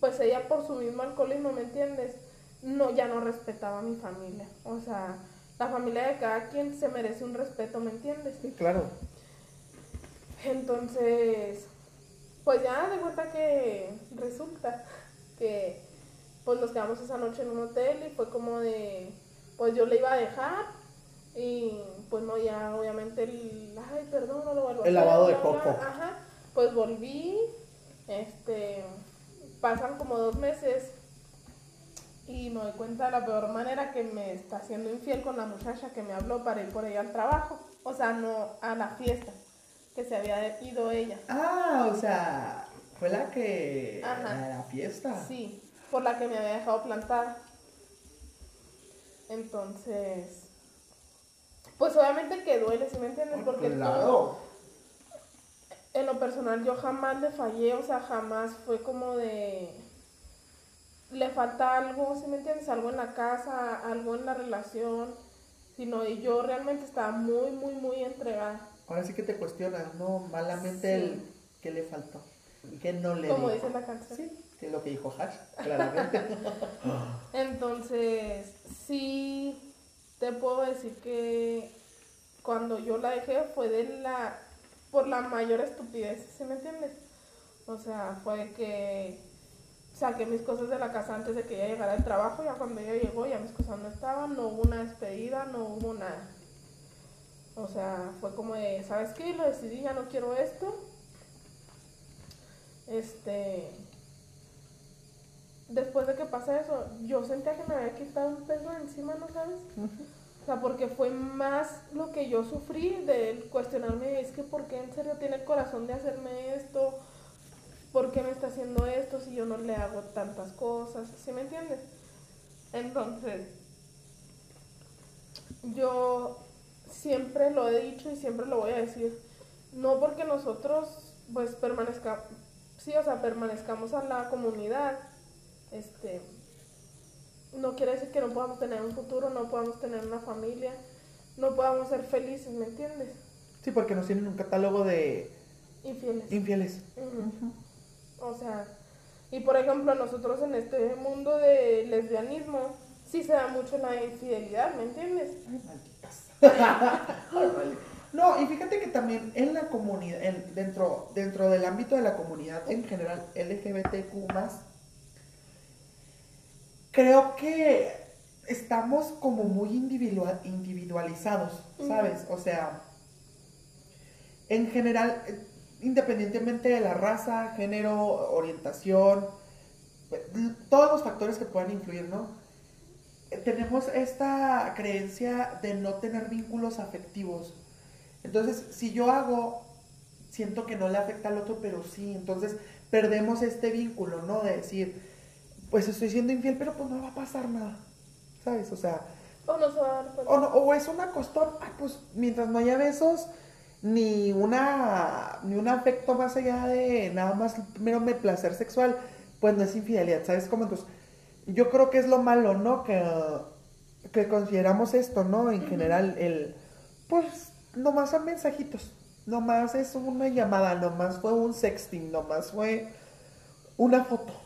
pues ella por su mismo alcoholismo, ¿me entiendes? No, ya no respetaba a mi familia. O sea, la familia de cada quien se merece un respeto, ¿me entiendes? Sí, claro. Entonces, pues ya de cuenta que resulta que pues nos quedamos esa noche en un hotel y fue como de, pues yo le iba a dejar y pues no, ya obviamente el, ay, perdón, no lo vuelvo a El hacer, lavado de coco. Ajá, pues volví, este, pasan como dos meses y me doy cuenta de la peor manera que me está haciendo infiel con la muchacha que me habló para ir por ella al trabajo, o sea, no a la fiesta que se había ido ella. Ah, o sea, fue la que... Ajá. La, la fiesta. Sí, por la que me había dejado plantada. Entonces, pues obviamente que duele, ¿sí me entiendes? Porque claro. en lo personal yo jamás le fallé, o sea, jamás fue como de... Le falta algo, ¿sí me entiendes? Algo en la casa, algo en la relación, sino y yo realmente estaba muy, muy, muy entregada. Ahora sí que te cuestionas, ¿no? Malamente Sí. el que le faltó. Que no le Como dijo. dice la canción. Sí, es lo que dijo Hash, claramente. Entonces, sí te puedo decir que cuando yo la dejé fue de la por la mayor estupidez, ¿sí me entiendes? O sea, fue que saqué mis cosas de la casa antes de que ella llegara al trabajo, ya cuando ella llegó ya mis cosas no estaban, no hubo una despedida, no hubo nada. O sea, fue como de, ¿sabes qué? Lo decidí, ya no quiero esto. Este, después de que pasa eso, yo sentía que me había quitado un peso encima, ¿no sabes? O sea, porque fue más lo que yo sufrí de cuestionarme, es que ¿por qué en serio tiene el corazón de hacerme esto? ¿Por qué me está haciendo esto si yo no le hago tantas cosas? ¿Sí me entiendes? Entonces, yo siempre lo he dicho y siempre lo voy a decir, no porque nosotros pues permanezcamos, sí, o sea, permanezcamos a la comunidad, este, no quiere decir que no podamos tener un futuro, no podamos tener una familia, no podamos ser felices, ¿me entiendes? Sí, porque nos tienen un catálogo de Infieles. infieles. O sea, y por ejemplo, nosotros en este mundo de lesbianismo, sí se da mucho la infidelidad, ¿me entiendes? Ay, malditas. No, y fíjate que también en la comunidad, en- dentro, dentro del ámbito de la comunidad en general LGBTQ creo que estamos como muy individua- individualizados, ¿sabes? O sea, en general, eh, independientemente de la raza, género, orientación, eh, todos los factores que puedan influir, ¿no? Eh, Tenemos esta creencia de no tener vínculos afectivos. Entonces, si yo hago, siento que no le afecta al otro, pero sí. Entonces, perdemos este vínculo, ¿no? De decir, pues estoy siendo infiel, pero pues no va a pasar nada. ¿Sabes? O sea, O no se va a dar cuenta. o, no- o es una costón, ah, pues mientras no haya besos, ni una ni un afecto más allá de nada más mero me placer sexual, pues no es infidelidad, ¿sabes cómo? Entonces, yo creo que es lo malo, ¿no? Que, que consideramos esto, ¿no? En general, el, pues, nomás son mensajitos, nomás es una llamada, nomás fue un sexting, nomás fue una foto.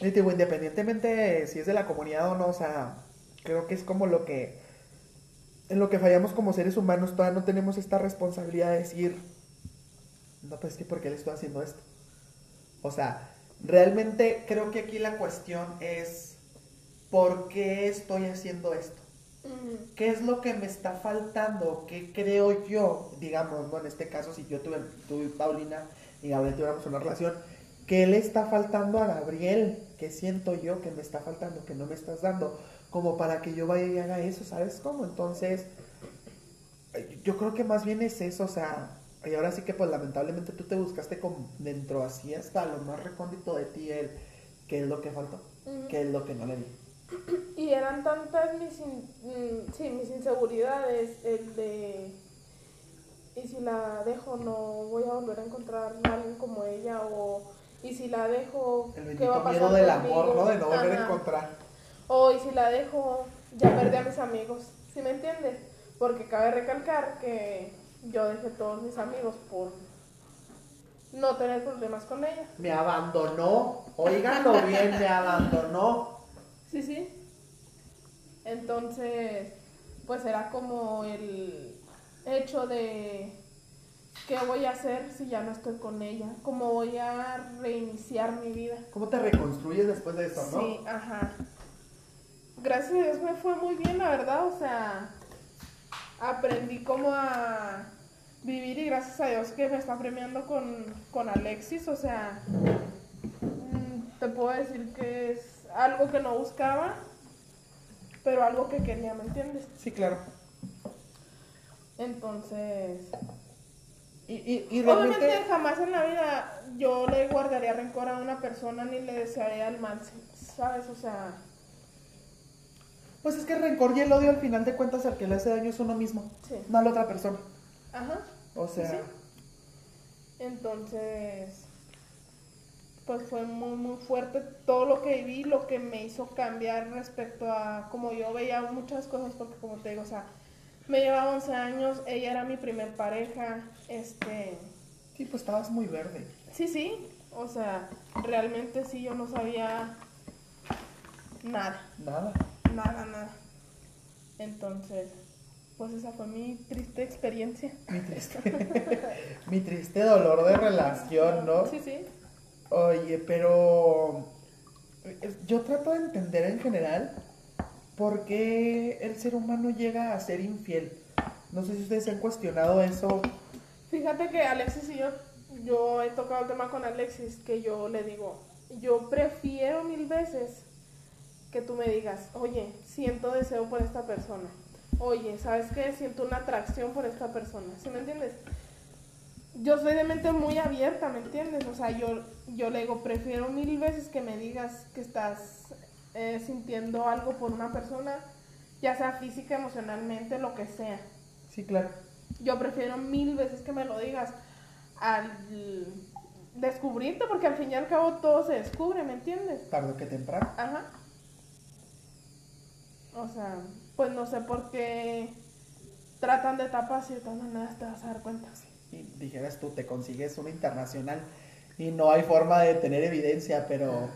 Y digo, independientemente de si es de la comunidad o no, o sea, creo que es como lo que, en lo que fallamos como seres humanos, todavía no tenemos esta responsabilidad de decir, no, pues es que ¿por qué le estoy haciendo esto? O sea, realmente creo que aquí la cuestión es, ¿por qué estoy haciendo esto? ¿Qué es lo que me está faltando? ¿Qué creo yo? Digamos, ¿no? En este caso, si yo tuve, tú y Paulina y Gabriel tuviéramos una relación, ¿qué le está faltando a Gabriel? ¿Qué siento yo que me está faltando, que no me estás dando? Como para que yo vaya y haga eso, ¿sabes cómo? Entonces, eh, yo creo que más bien es eso, o sea, y ahora sí que pues lamentablemente tú te buscaste como dentro así hasta lo más recóndito de ti, el qué es lo que faltó, qué es lo que no le di. Y eran tantas mis, in- mm, sí, mis inseguridades, el de, y si la dejo no voy a volver a encontrar a alguien como ella, o, y si la dejo, El ¿qué va bendito a pasar miedo del amor, ¿no? De no volver a encontrar. O, y si la dejo, ya perdí a mis amigos, ¿sí me entiendes? Porque cabe recalcar que yo dejé todos mis amigos por no tener problemas con ella. Me abandonó. Óiganlo bien, me abandonó. Sí, sí. Entonces, pues era como el hecho de qué voy a hacer si ya no estoy con ella, cómo voy a reiniciar mi vida. ¿Cómo te reconstruyes después de eso, no? Sí, ajá. Gracias a Dios me fue muy bien, la verdad, o sea, aprendí como a vivir y gracias a Dios que me está premiando con, con Alexis, o sea, mm, te puedo decir que es algo que no buscaba, pero algo que quería, ¿me entiendes? Sí, claro. Entonces, Y, y, y obviamente realmente, jamás en la vida yo le guardaría rencor a una persona ni le desearía el mal, ¿sabes? O sea, pues es que el rencor y el odio al final de cuentas al que le hace daño es uno mismo, sí. no a la otra persona. Ajá. O sea, Sí. Entonces, pues fue muy, muy fuerte todo lo que viví, lo que me hizo cambiar respecto a como yo veía muchas cosas, porque como te digo, o sea, me llevaba 11 años, ella era mi primer pareja, este, sí, pues estabas muy verde. sí, sí, o sea, realmente sí, yo no sabía nada, Nada. nada, nada. Entonces, pues esa fue mi triste experiencia. Mi triste, mi triste dolor de relación, ¿no? Sí, sí. Oye, pero eh, yo trato de entender en general por qué el ser humano llega a ser infiel. No sé si ustedes han cuestionado eso. Fíjate que Alexis y yo, yo he tocado el tema con Alexis, que yo le digo, yo prefiero mil veces que tú me digas, oye, siento deseo por esta persona. Oye, ¿sabes qué? Siento una atracción por esta persona. ¿Sí me entiendes? Yo soy de mente muy abierta, ¿me entiendes? O sea, yo, yo le digo, prefiero mil veces que me digas que estás eh, sintiendo algo por una persona, ya sea física, emocionalmente, lo que sea. Sí, claro. Yo prefiero mil veces que me lo digas al descubrirte, porque al fin y al cabo todo se descubre, ¿me entiendes? Tarde que temprano. Ajá. O sea, pues no sé por qué tratan de tapas y de todas maneras te vas a dar cuenta. Y dijeras tú, te consigues una internacional y no hay forma de tener evidencia, pero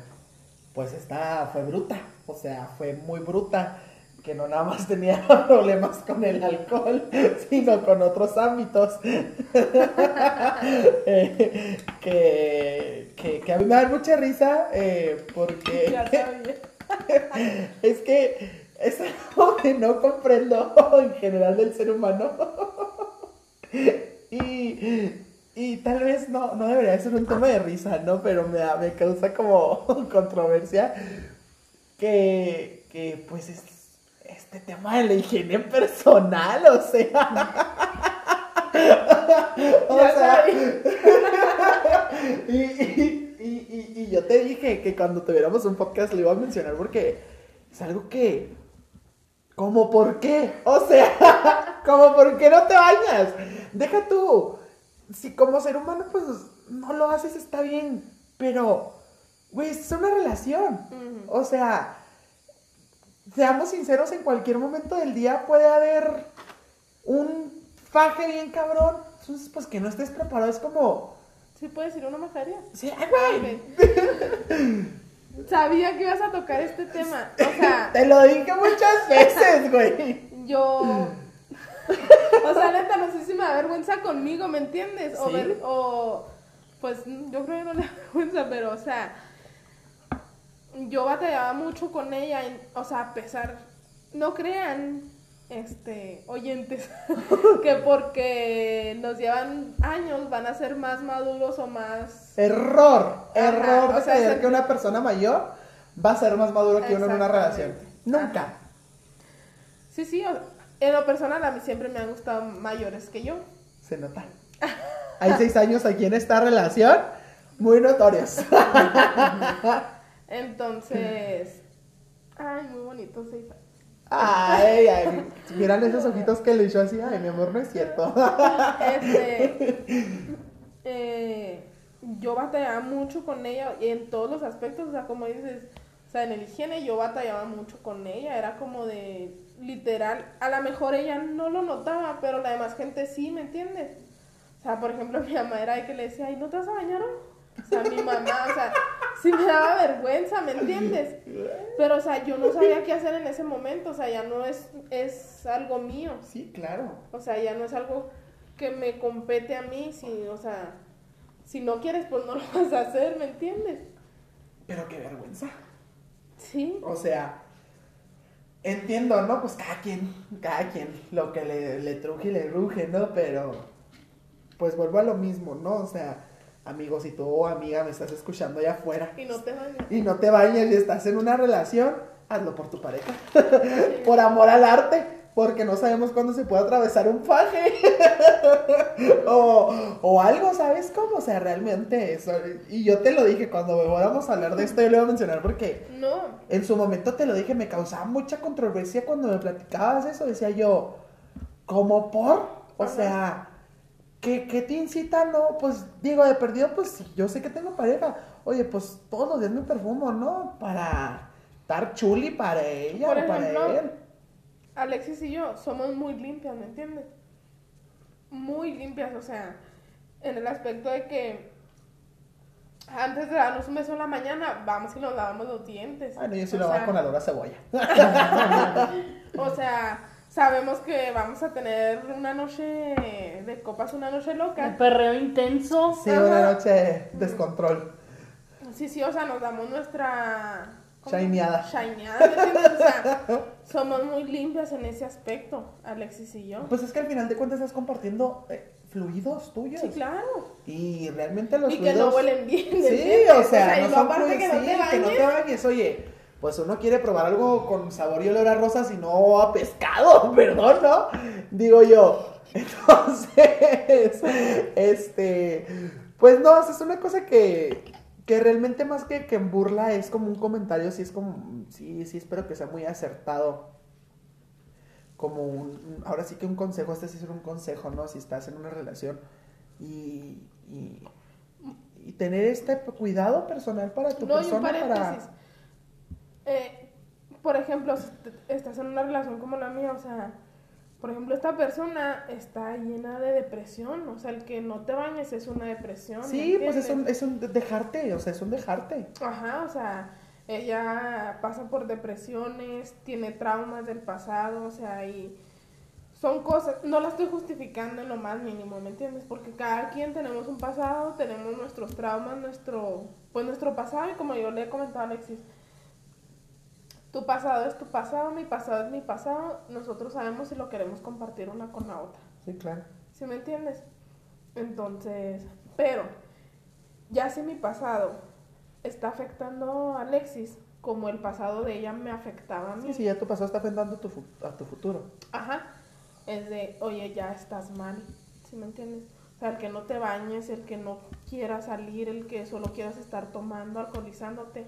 pues esta fue bruta. O sea, fue muy bruta. que no nada más tenía problemas con el alcohol, sino con otros ámbitos. Eh, que, que, que a mí me da mucha risa eh, porque es que es algo que no comprendo en general del ser humano. y, y tal vez no, no debería ser un tema de risa, ¿no? Pero me, me causa como controversia que, que pues es este tema de la higiene personal, o sea. o Ya sea, y, y, y, y- yo te dije que cuando tuviéramos un podcast lo iba a mencionar porque es algo que. ¿Cómo por qué? O sea, ¿cómo por qué no te bañas? Deja tú. Si como ser humano, pues no lo haces, está bien. Pero, güey, es una relación. O sea, seamos sinceros, en cualquier momento del día puede haber un faje bien cabrón. Entonces, pues que no estés preparado es como. ¿Sí puedes ir a una majaria? Sí, ay, güey. Sabía que ibas a tocar este tema. O sea, Te lo dije muchas veces, güey. yo. O sea, neta, no sé si me da vergüenza conmigo, ¿me entiendes? O, Sí. ver- o pues yo creo que no le da vergüenza, pero o sea, yo batallaba mucho con ella, o sea, a pesar, no crean, este, oyentes, que porque nos llevan años van a ser más maduros o más... Error, Ajá, error de o sea, creer que una persona mayor va a ser más maduro que uno en una relación. Nunca. Sí, sí, o- en lo personal a mí siempre me han gustado mayores que yo. Se nota. Hay seis años aquí en esta relación, muy notorios. Entonces, ay, muy bonito, seis años. Ay, ay, miran esos ojitos que le echó así, ay, mi amor, no es cierto. Este, eh, yo batallaba mucho con ella y en todos los aspectos, o sea, como dices, o sea, en el higiene yo batallaba mucho con ella, era como de literal, a lo mejor ella no lo notaba, pero la demás gente sí, ¿me entiendes? O sea, por ejemplo, mi mamá era de que le decía, ay, ¿no te vas a bañar hoy?". O sea, mi mamá, o sea, sí me daba vergüenza, ¿me entiendes? Pero, o sea, yo no sabía qué hacer en ese momento, o sea, ya no es, es algo mío. Sí, claro. O sea, ya no es algo que me compete a mí, si, o sea, si no quieres, pues no lo vas a hacer, ¿me entiendes? Pero qué vergüenza. Sí. O sea, entiendo, ¿no? Pues cada quien, cada quien, lo que le, le truje y le ruge, ¿no? Pero, pues vuelvo a lo mismo, ¿no? O sea, amigos, si tú o amiga me estás escuchando allá afuera Y no te bañas. y no te bañas y estás en una relación, hazlo por tu pareja. por amor al arte, porque no sabemos cuándo se puede atravesar un faje. o, o algo, ¿sabes cómo? O sea, realmente eso. Y yo te lo dije cuando fuéramos a hablar de esto, yo lo iba a mencionar porque No. en su momento te lo dije, me causaba mucha controversia cuando me platicabas eso. Decía yo, ¿cómo por? O Ajá. sea, ¿qué, qué te incita? No, pues digo, de perdido, pues yo sé que tengo pareja. Oye, pues todos los días me perfumo, ¿no? Para estar chuli para ella Por o para él. Alexis y yo somos muy limpias, ¿me entiendes? Muy limpias, o sea, en el aspecto de que antes de darnos un beso en la mañana, vamos y nos lavamos los dientes. Bueno, yo sí lo hago con olor a cebolla. O sea, sabemos que vamos a tener una noche de copas, una noche Un loca. perreo intenso. Sí, Ajá. una noche de descontrol. Sí, sí, o sea, nos damos nuestra... Shineada. Shineada. O sea, somos muy limpias en ese aspecto, Alexis y yo. Pues es que al final de cuentas estás compartiendo eh, fluidos tuyos. Sí, claro. Y realmente los Y que no huelen bien. ¿me Sí, entiendes? o sea, y no son aparte fluidos, que no te sí, que no bañes. te bañes. Oye, pues uno quiere probar algo con sabor y olor a rosas y no a pescado, perdón, ¿no? Digo yo. Entonces, este, pues no, es una cosa que, que realmente más que, que en burla es como un comentario, sí es como, sí, sí espero que sea muy acertado. Como un, ahora sí que un consejo, este sí es un consejo, ¿no? Si estás en una relación y, y, y tener este cuidado personal para tu No, y un persona, para... Eh, por ejemplo, si te- estás en una relación como la mía, o sea, por ejemplo, esta persona está llena de depresión, o sea, el que no te bañes es una depresión. ¿me Sí, pues es un, es un dejarte, o sea, es un dejarte. Ajá, o sea, ella pasa por depresiones, tiene traumas del pasado, o sea, y son cosas, no la estoy justificando en lo más mínimo, ¿me entiendes? Porque cada quien tenemos un pasado, tenemos nuestros traumas, nuestro, pues nuestro pasado, y como yo le he comentado a Alexis, tu pasado es tu pasado, mi pasado es mi pasado, nosotros sabemos si lo queremos compartir una con la otra. Sí, claro. ¿Sí me entiendes? Entonces, pero, ya si mi pasado está afectando a Alexis, como el pasado de ella me afectaba a mí. Sí, sí, ya tu pasado está afectando tu, a tu futuro. Ajá. Es de, oye, ya estás mal. ¿Sí me entiendes? O sea, el que no te bañes, el que no quieras salir, el que solo quieras estar tomando, alcoholizándote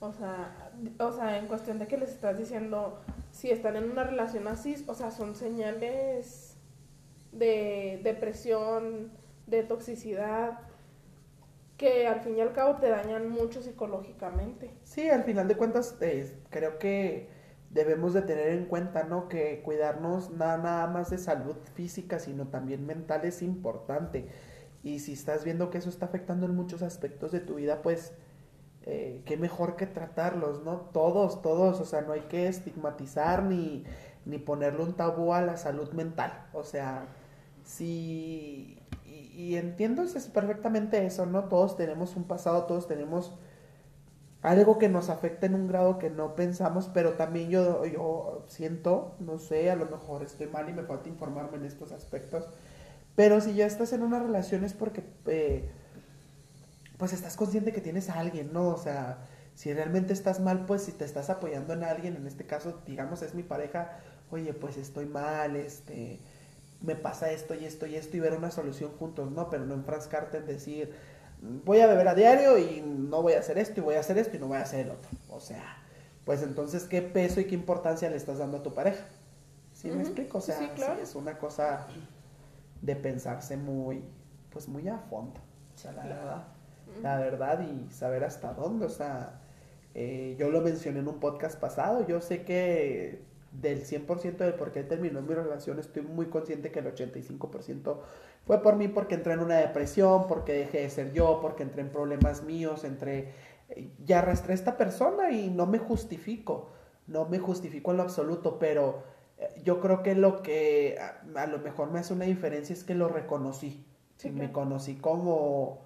o sea, o sea, en cuestión de que les estás diciendo, si están en una relación así, o sea, son señales de depresión, de toxicidad, que al fin y al cabo te dañan mucho psicológicamente. Sí, al final de cuentas, eh, creo que debemos de tener en cuenta, ¿no? Que cuidarnos nada, nada más de salud física, sino también mental es importante. Y si estás viendo que eso está afectando en muchos aspectos de tu vida, pues eh, qué mejor que tratarlos, ¿no? Todos, todos, o sea, no hay que estigmatizar ni, ni ponerle un tabú a la salud mental, o sea, sí, y, entiendo es perfectamente eso, ¿no? Todos tenemos un pasado, todos tenemos algo que nos afecta en un grado que no pensamos, pero también yo, yo siento, no sé, a lo mejor estoy mal y me falta informarme en estos aspectos, pero si ya estás en una relación es porque... Eh, pues estás consciente que tienes a alguien, ¿no? O sea, si realmente estás mal, pues si te estás apoyando en alguien, en este caso, digamos, es mi pareja, oye, pues estoy mal, este, me pasa esto y esto y esto y ver una solución juntos, ¿no? Pero no enfrascarte en decir, voy a beber a diario y no voy a hacer esto y voy a hacer esto y no voy a hacer el otro. O sea, pues entonces, ¿qué peso y qué importancia le estás dando a tu pareja? ¿Sí me explico? O sea, sí, es una cosa de pensarse muy, pues muy a fondo. O sea, la verdad la verdad, y saber hasta dónde. O sea, eh, yo lo mencioné en un podcast pasado, yo sé que del 100% de por qué terminó mi relación, estoy muy consciente que el 85% fue por mí porque entré en una depresión, porque dejé de ser yo, porque entré en problemas míos, entré, ya arrastré a esta persona y no me justifico, no me justifico en lo absoluto, pero eh, yo creo que lo que a, lo mejor me hace una diferencia es que lo reconocí, me conocí como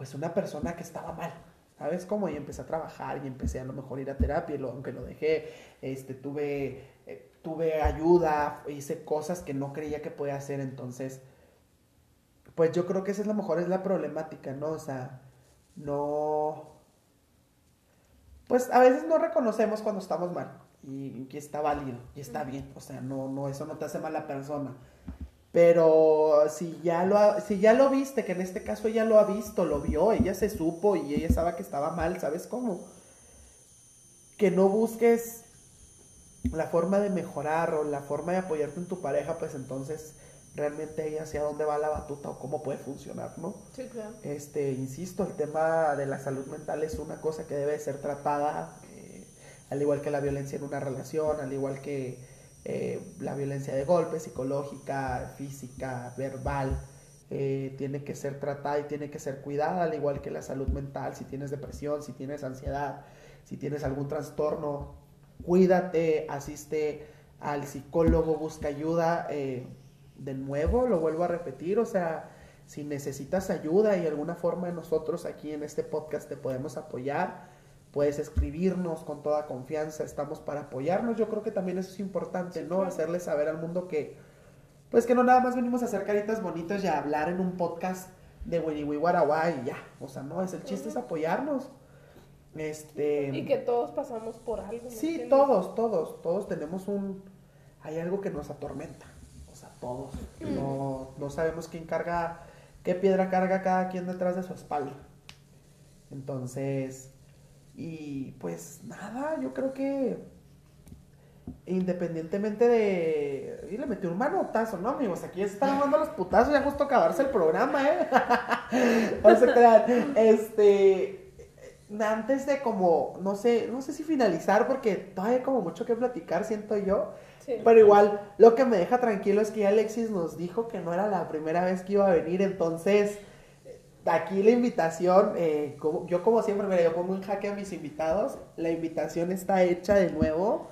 pues una persona que estaba mal. ¿Sabes cómo? Y empecé a trabajar y empecé a lo mejor ir a terapia, lo, aunque lo dejé, este, tuve, eh, tuve ayuda, hice cosas que no creía que podía hacer, entonces, pues yo creo que esa es lo mejor, es la problemática, ¿no? O sea, no, pues a veces no reconocemos cuando estamos mal y que está válido y está bien, o sea, no, no, eso no te hace mala persona. Pero si ya lo si ya lo viste, que en este caso ella lo ha visto, lo vio, ella se supo y ella sabe que estaba mal, ¿sabes cómo? Que no busques la forma de mejorar o la forma de apoyarte en tu pareja, pues entonces realmente ella hacia dónde va la batuta o cómo puede funcionar, ¿no? Sí, claro. Este, insisto, el tema de la salud mental es una cosa que debe ser tratada, eh, al igual que la violencia en una relación, al igual que eh, la violencia de golpe, psicológica, física, verbal, eh, tiene que ser tratada y tiene que ser cuidada, al igual que la salud mental, si tienes depresión, si tienes ansiedad, si tienes algún trastorno, cuídate, asiste al psicólogo, busca ayuda. Eh, de nuevo, lo vuelvo a repetir, o sea, si necesitas ayuda y alguna forma nosotros aquí en este podcast te podemos apoyar, puedes escribirnos con toda confianza, estamos para apoyarnos. Yo creo que también eso es importante, ¿no? Hacerle saber al mundo que, pues que no nada más venimos a hacer caritas bonitas y a hablar en un podcast de Guaraguay y ya. O sea, no, es el chiste es apoyarnos. Este... Y que todos pasamos por algo. Sí, todos, todos, todos tenemos un... Hay algo que nos atormenta. O sea, todos. Mm. No, no sabemos quién carga, qué piedra carga cada quien detrás de su espalda. Entonces, y pues nada, yo creo que independientemente de. Y le metí un manotazo, ¿no, amigos? Aquí están jugando los putazos, ya justo acabarse el programa, ¿eh? no se crean. Este. Antes de como, no sé, no sé si finalizar, porque todavía hay como mucho que platicar, siento yo. Pero igual, lo que me deja tranquilo es que Alexis nos dijo que no era la primera vez que iba a venir, entonces aquí la invitación, eh, yo como siempre, mira, yo pongo en jaque a mis invitados, la invitación está hecha de nuevo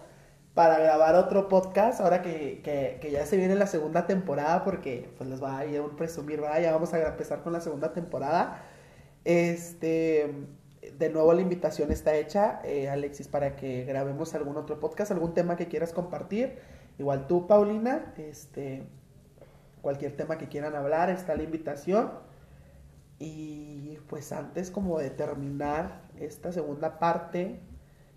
para grabar otro podcast, ahora que, que, que ya se viene la segunda temporada, porque pues les va a ir un presumir, ¿verdad? Ya vamos a empezar con la segunda temporada. Este, de nuevo la invitación está hecha, eh, Alexis, para que grabemos algún otro podcast, algún tema que quieras compartir. Igual tú, Paulina, este, cualquier tema que quieran hablar, está la invitación. Y pues antes como de terminar esta segunda parte,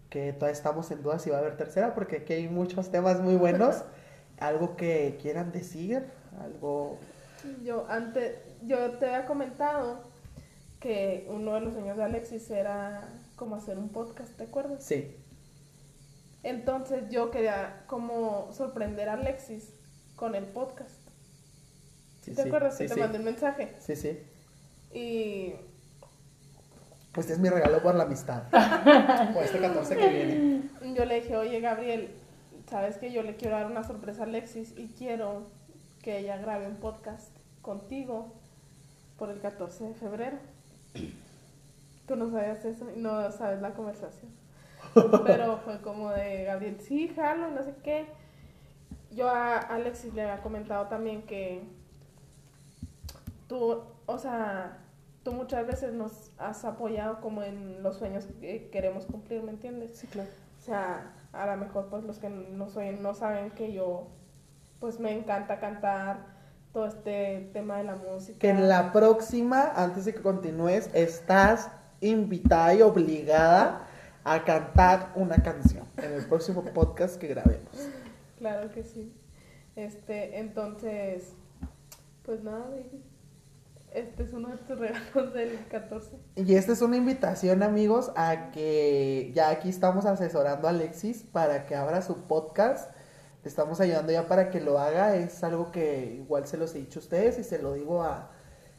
que todavía estamos en duda si va a haber tercera, porque aquí hay muchos temas muy buenos, algo que quieran decir, algo... Yo antes, yo te había comentado que uno de los sueños de Alexis era como hacer un podcast, ¿te acuerdas? Sí, Entonces yo quería como sorprender a Alexis con el podcast. sí, ¿Te sí, acuerdas sí, que te mandé un mensaje? Sí, sí. Y Pues es mi regalo por la amistad. por este 14 que viene. yo le dije, oye Gabriel, sabes que yo le quiero dar una sorpresa a Alexis y quiero que ella grabe un podcast contigo por el 14 de febrero. Tú no sabías eso y no sabes la conversación. Pero fue como de Gabriel, sí, jalo, y no sé qué. Yo a Alexis le había comentado también que tú, o sea, tú muchas veces nos has apoyado como en los sueños que queremos cumplir, ¿me entiendes? Sí, claro. O sea, a lo mejor pues los que no soy, no saben que yo pues me encanta cantar todo este tema de la música. Que en la próxima, antes de que continúes, estás invitada y obligada a cantar una canción en el próximo podcast que grabemos. Claro que sí. Este, entonces, pues nada, baby. Este es uno de tus regalos del 14. Y esta es una invitación, amigos, a que ya aquí estamos asesorando a Alexis para que abra su podcast. Le estamos ayudando ya para que lo haga. Es algo que igual se los he dicho a ustedes y se lo digo a,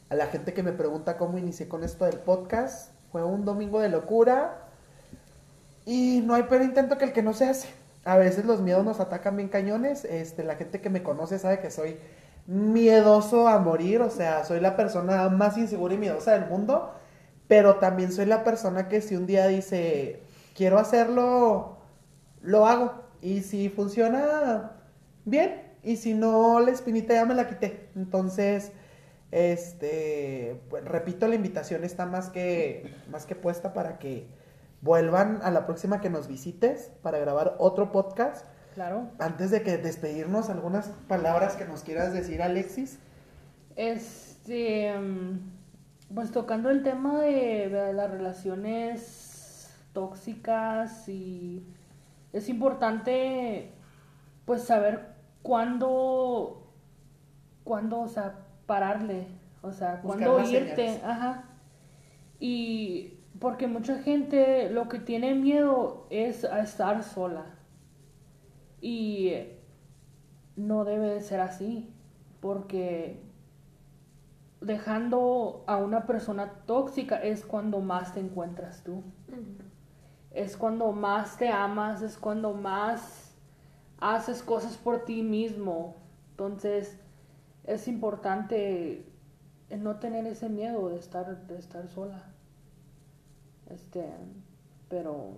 a la gente que me pregunta cómo inicié con esto del podcast. Fue un domingo de locura y no hay peor intento que el que no se hace. A veces los miedos nos atacan bien cañones. Este, la gente que me conoce sabe que soy miedoso a morir, o sea, soy la persona más insegura y miedosa del mundo, pero también soy la persona que si un día dice, quiero hacerlo, lo hago. Y si funciona, bien. Y si no, la espinita ya me la quité. Entonces, este, pues, repito, la invitación está más que, más que puesta para que vuelvan a la próxima que nos visites para grabar otro podcast. Claro. Antes de que despedirnos, algunas palabras que nos quieras decir, Alexis. Este, mm, pues tocando el tema de, de las relaciones tóxicas y es importante pues saber cuándo, cuándo, o sea, pararle, o sea, cuándo irte, señales. ajá. Y porque mucha gente lo que tiene miedo es a estar sola. Y no debe de ser así, porque dejando a una persona tóxica es cuando más te encuentras tú. Es cuando más te amas, es cuando más haces cosas por ti mismo. Entonces, es importante no tener ese miedo de estar, de estar sola. Este, pero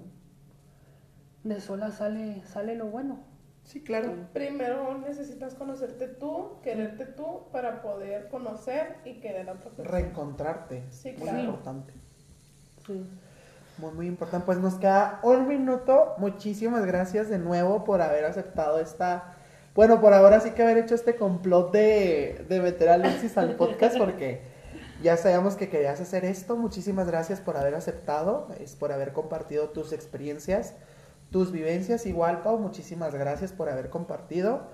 de sola sale, sale lo bueno. Sí, claro. Primero necesitas conocerte tú, quererte tú, para poder conocer y querer a otra persona. Reencontrarte. Sí, muy claro. importante. Sí. Muy, muy importante. Pues nos queda un minuto. Muchísimas gracias de nuevo por haber aceptado esta. Bueno, por ahora sí que haber hecho este complot de, de meter a Alexis al podcast porque ya sabíamos que querías hacer esto. Muchísimas gracias por haber aceptado, es por haber compartido tus experiencias, tus vivencias. Igual, Pau, muchísimas gracias por haber compartido.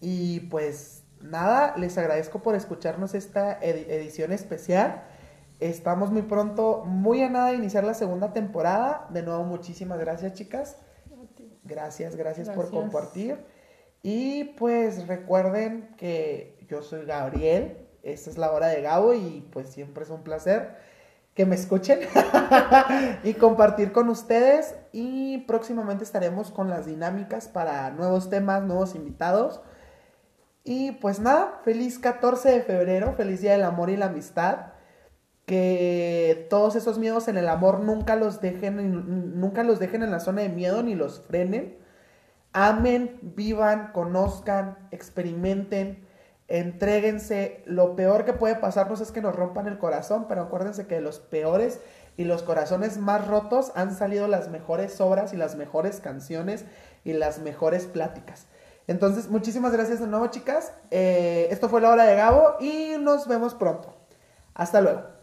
Y pues nada, les agradezco por escucharnos esta edi- edición especial. Estamos muy pronto, muy a nada de iniciar la segunda temporada. De nuevo, muchísimas gracias, chicas. Gracias, gracias, por Gracias. compartir. Y pues recuerden que yo soy Gabriel. Esta es la hora de Gabo y pues siempre es un placer que me escuchen y compartir con ustedes. Y próximamente estaremos con las dinámicas para nuevos temas, nuevos invitados. Y pues nada, feliz 14 de febrero, feliz Día del Amor y la Amistad. que todos esos miedos en el amor nunca los dejen, nunca los dejen en la zona de miedo ni los frenen. Amen, vivan, conozcan, experimenten, entréguense. Lo peor que puede pasarnos es que nos rompan el corazón, pero acuérdense que de los peores y los corazones más rotos han salido las mejores obras y las mejores canciones y las mejores pláticas. Entonces, muchísimas gracias de nuevo, chicas. Eh, esto fue la hora de Gabo y nos vemos pronto. Hasta luego.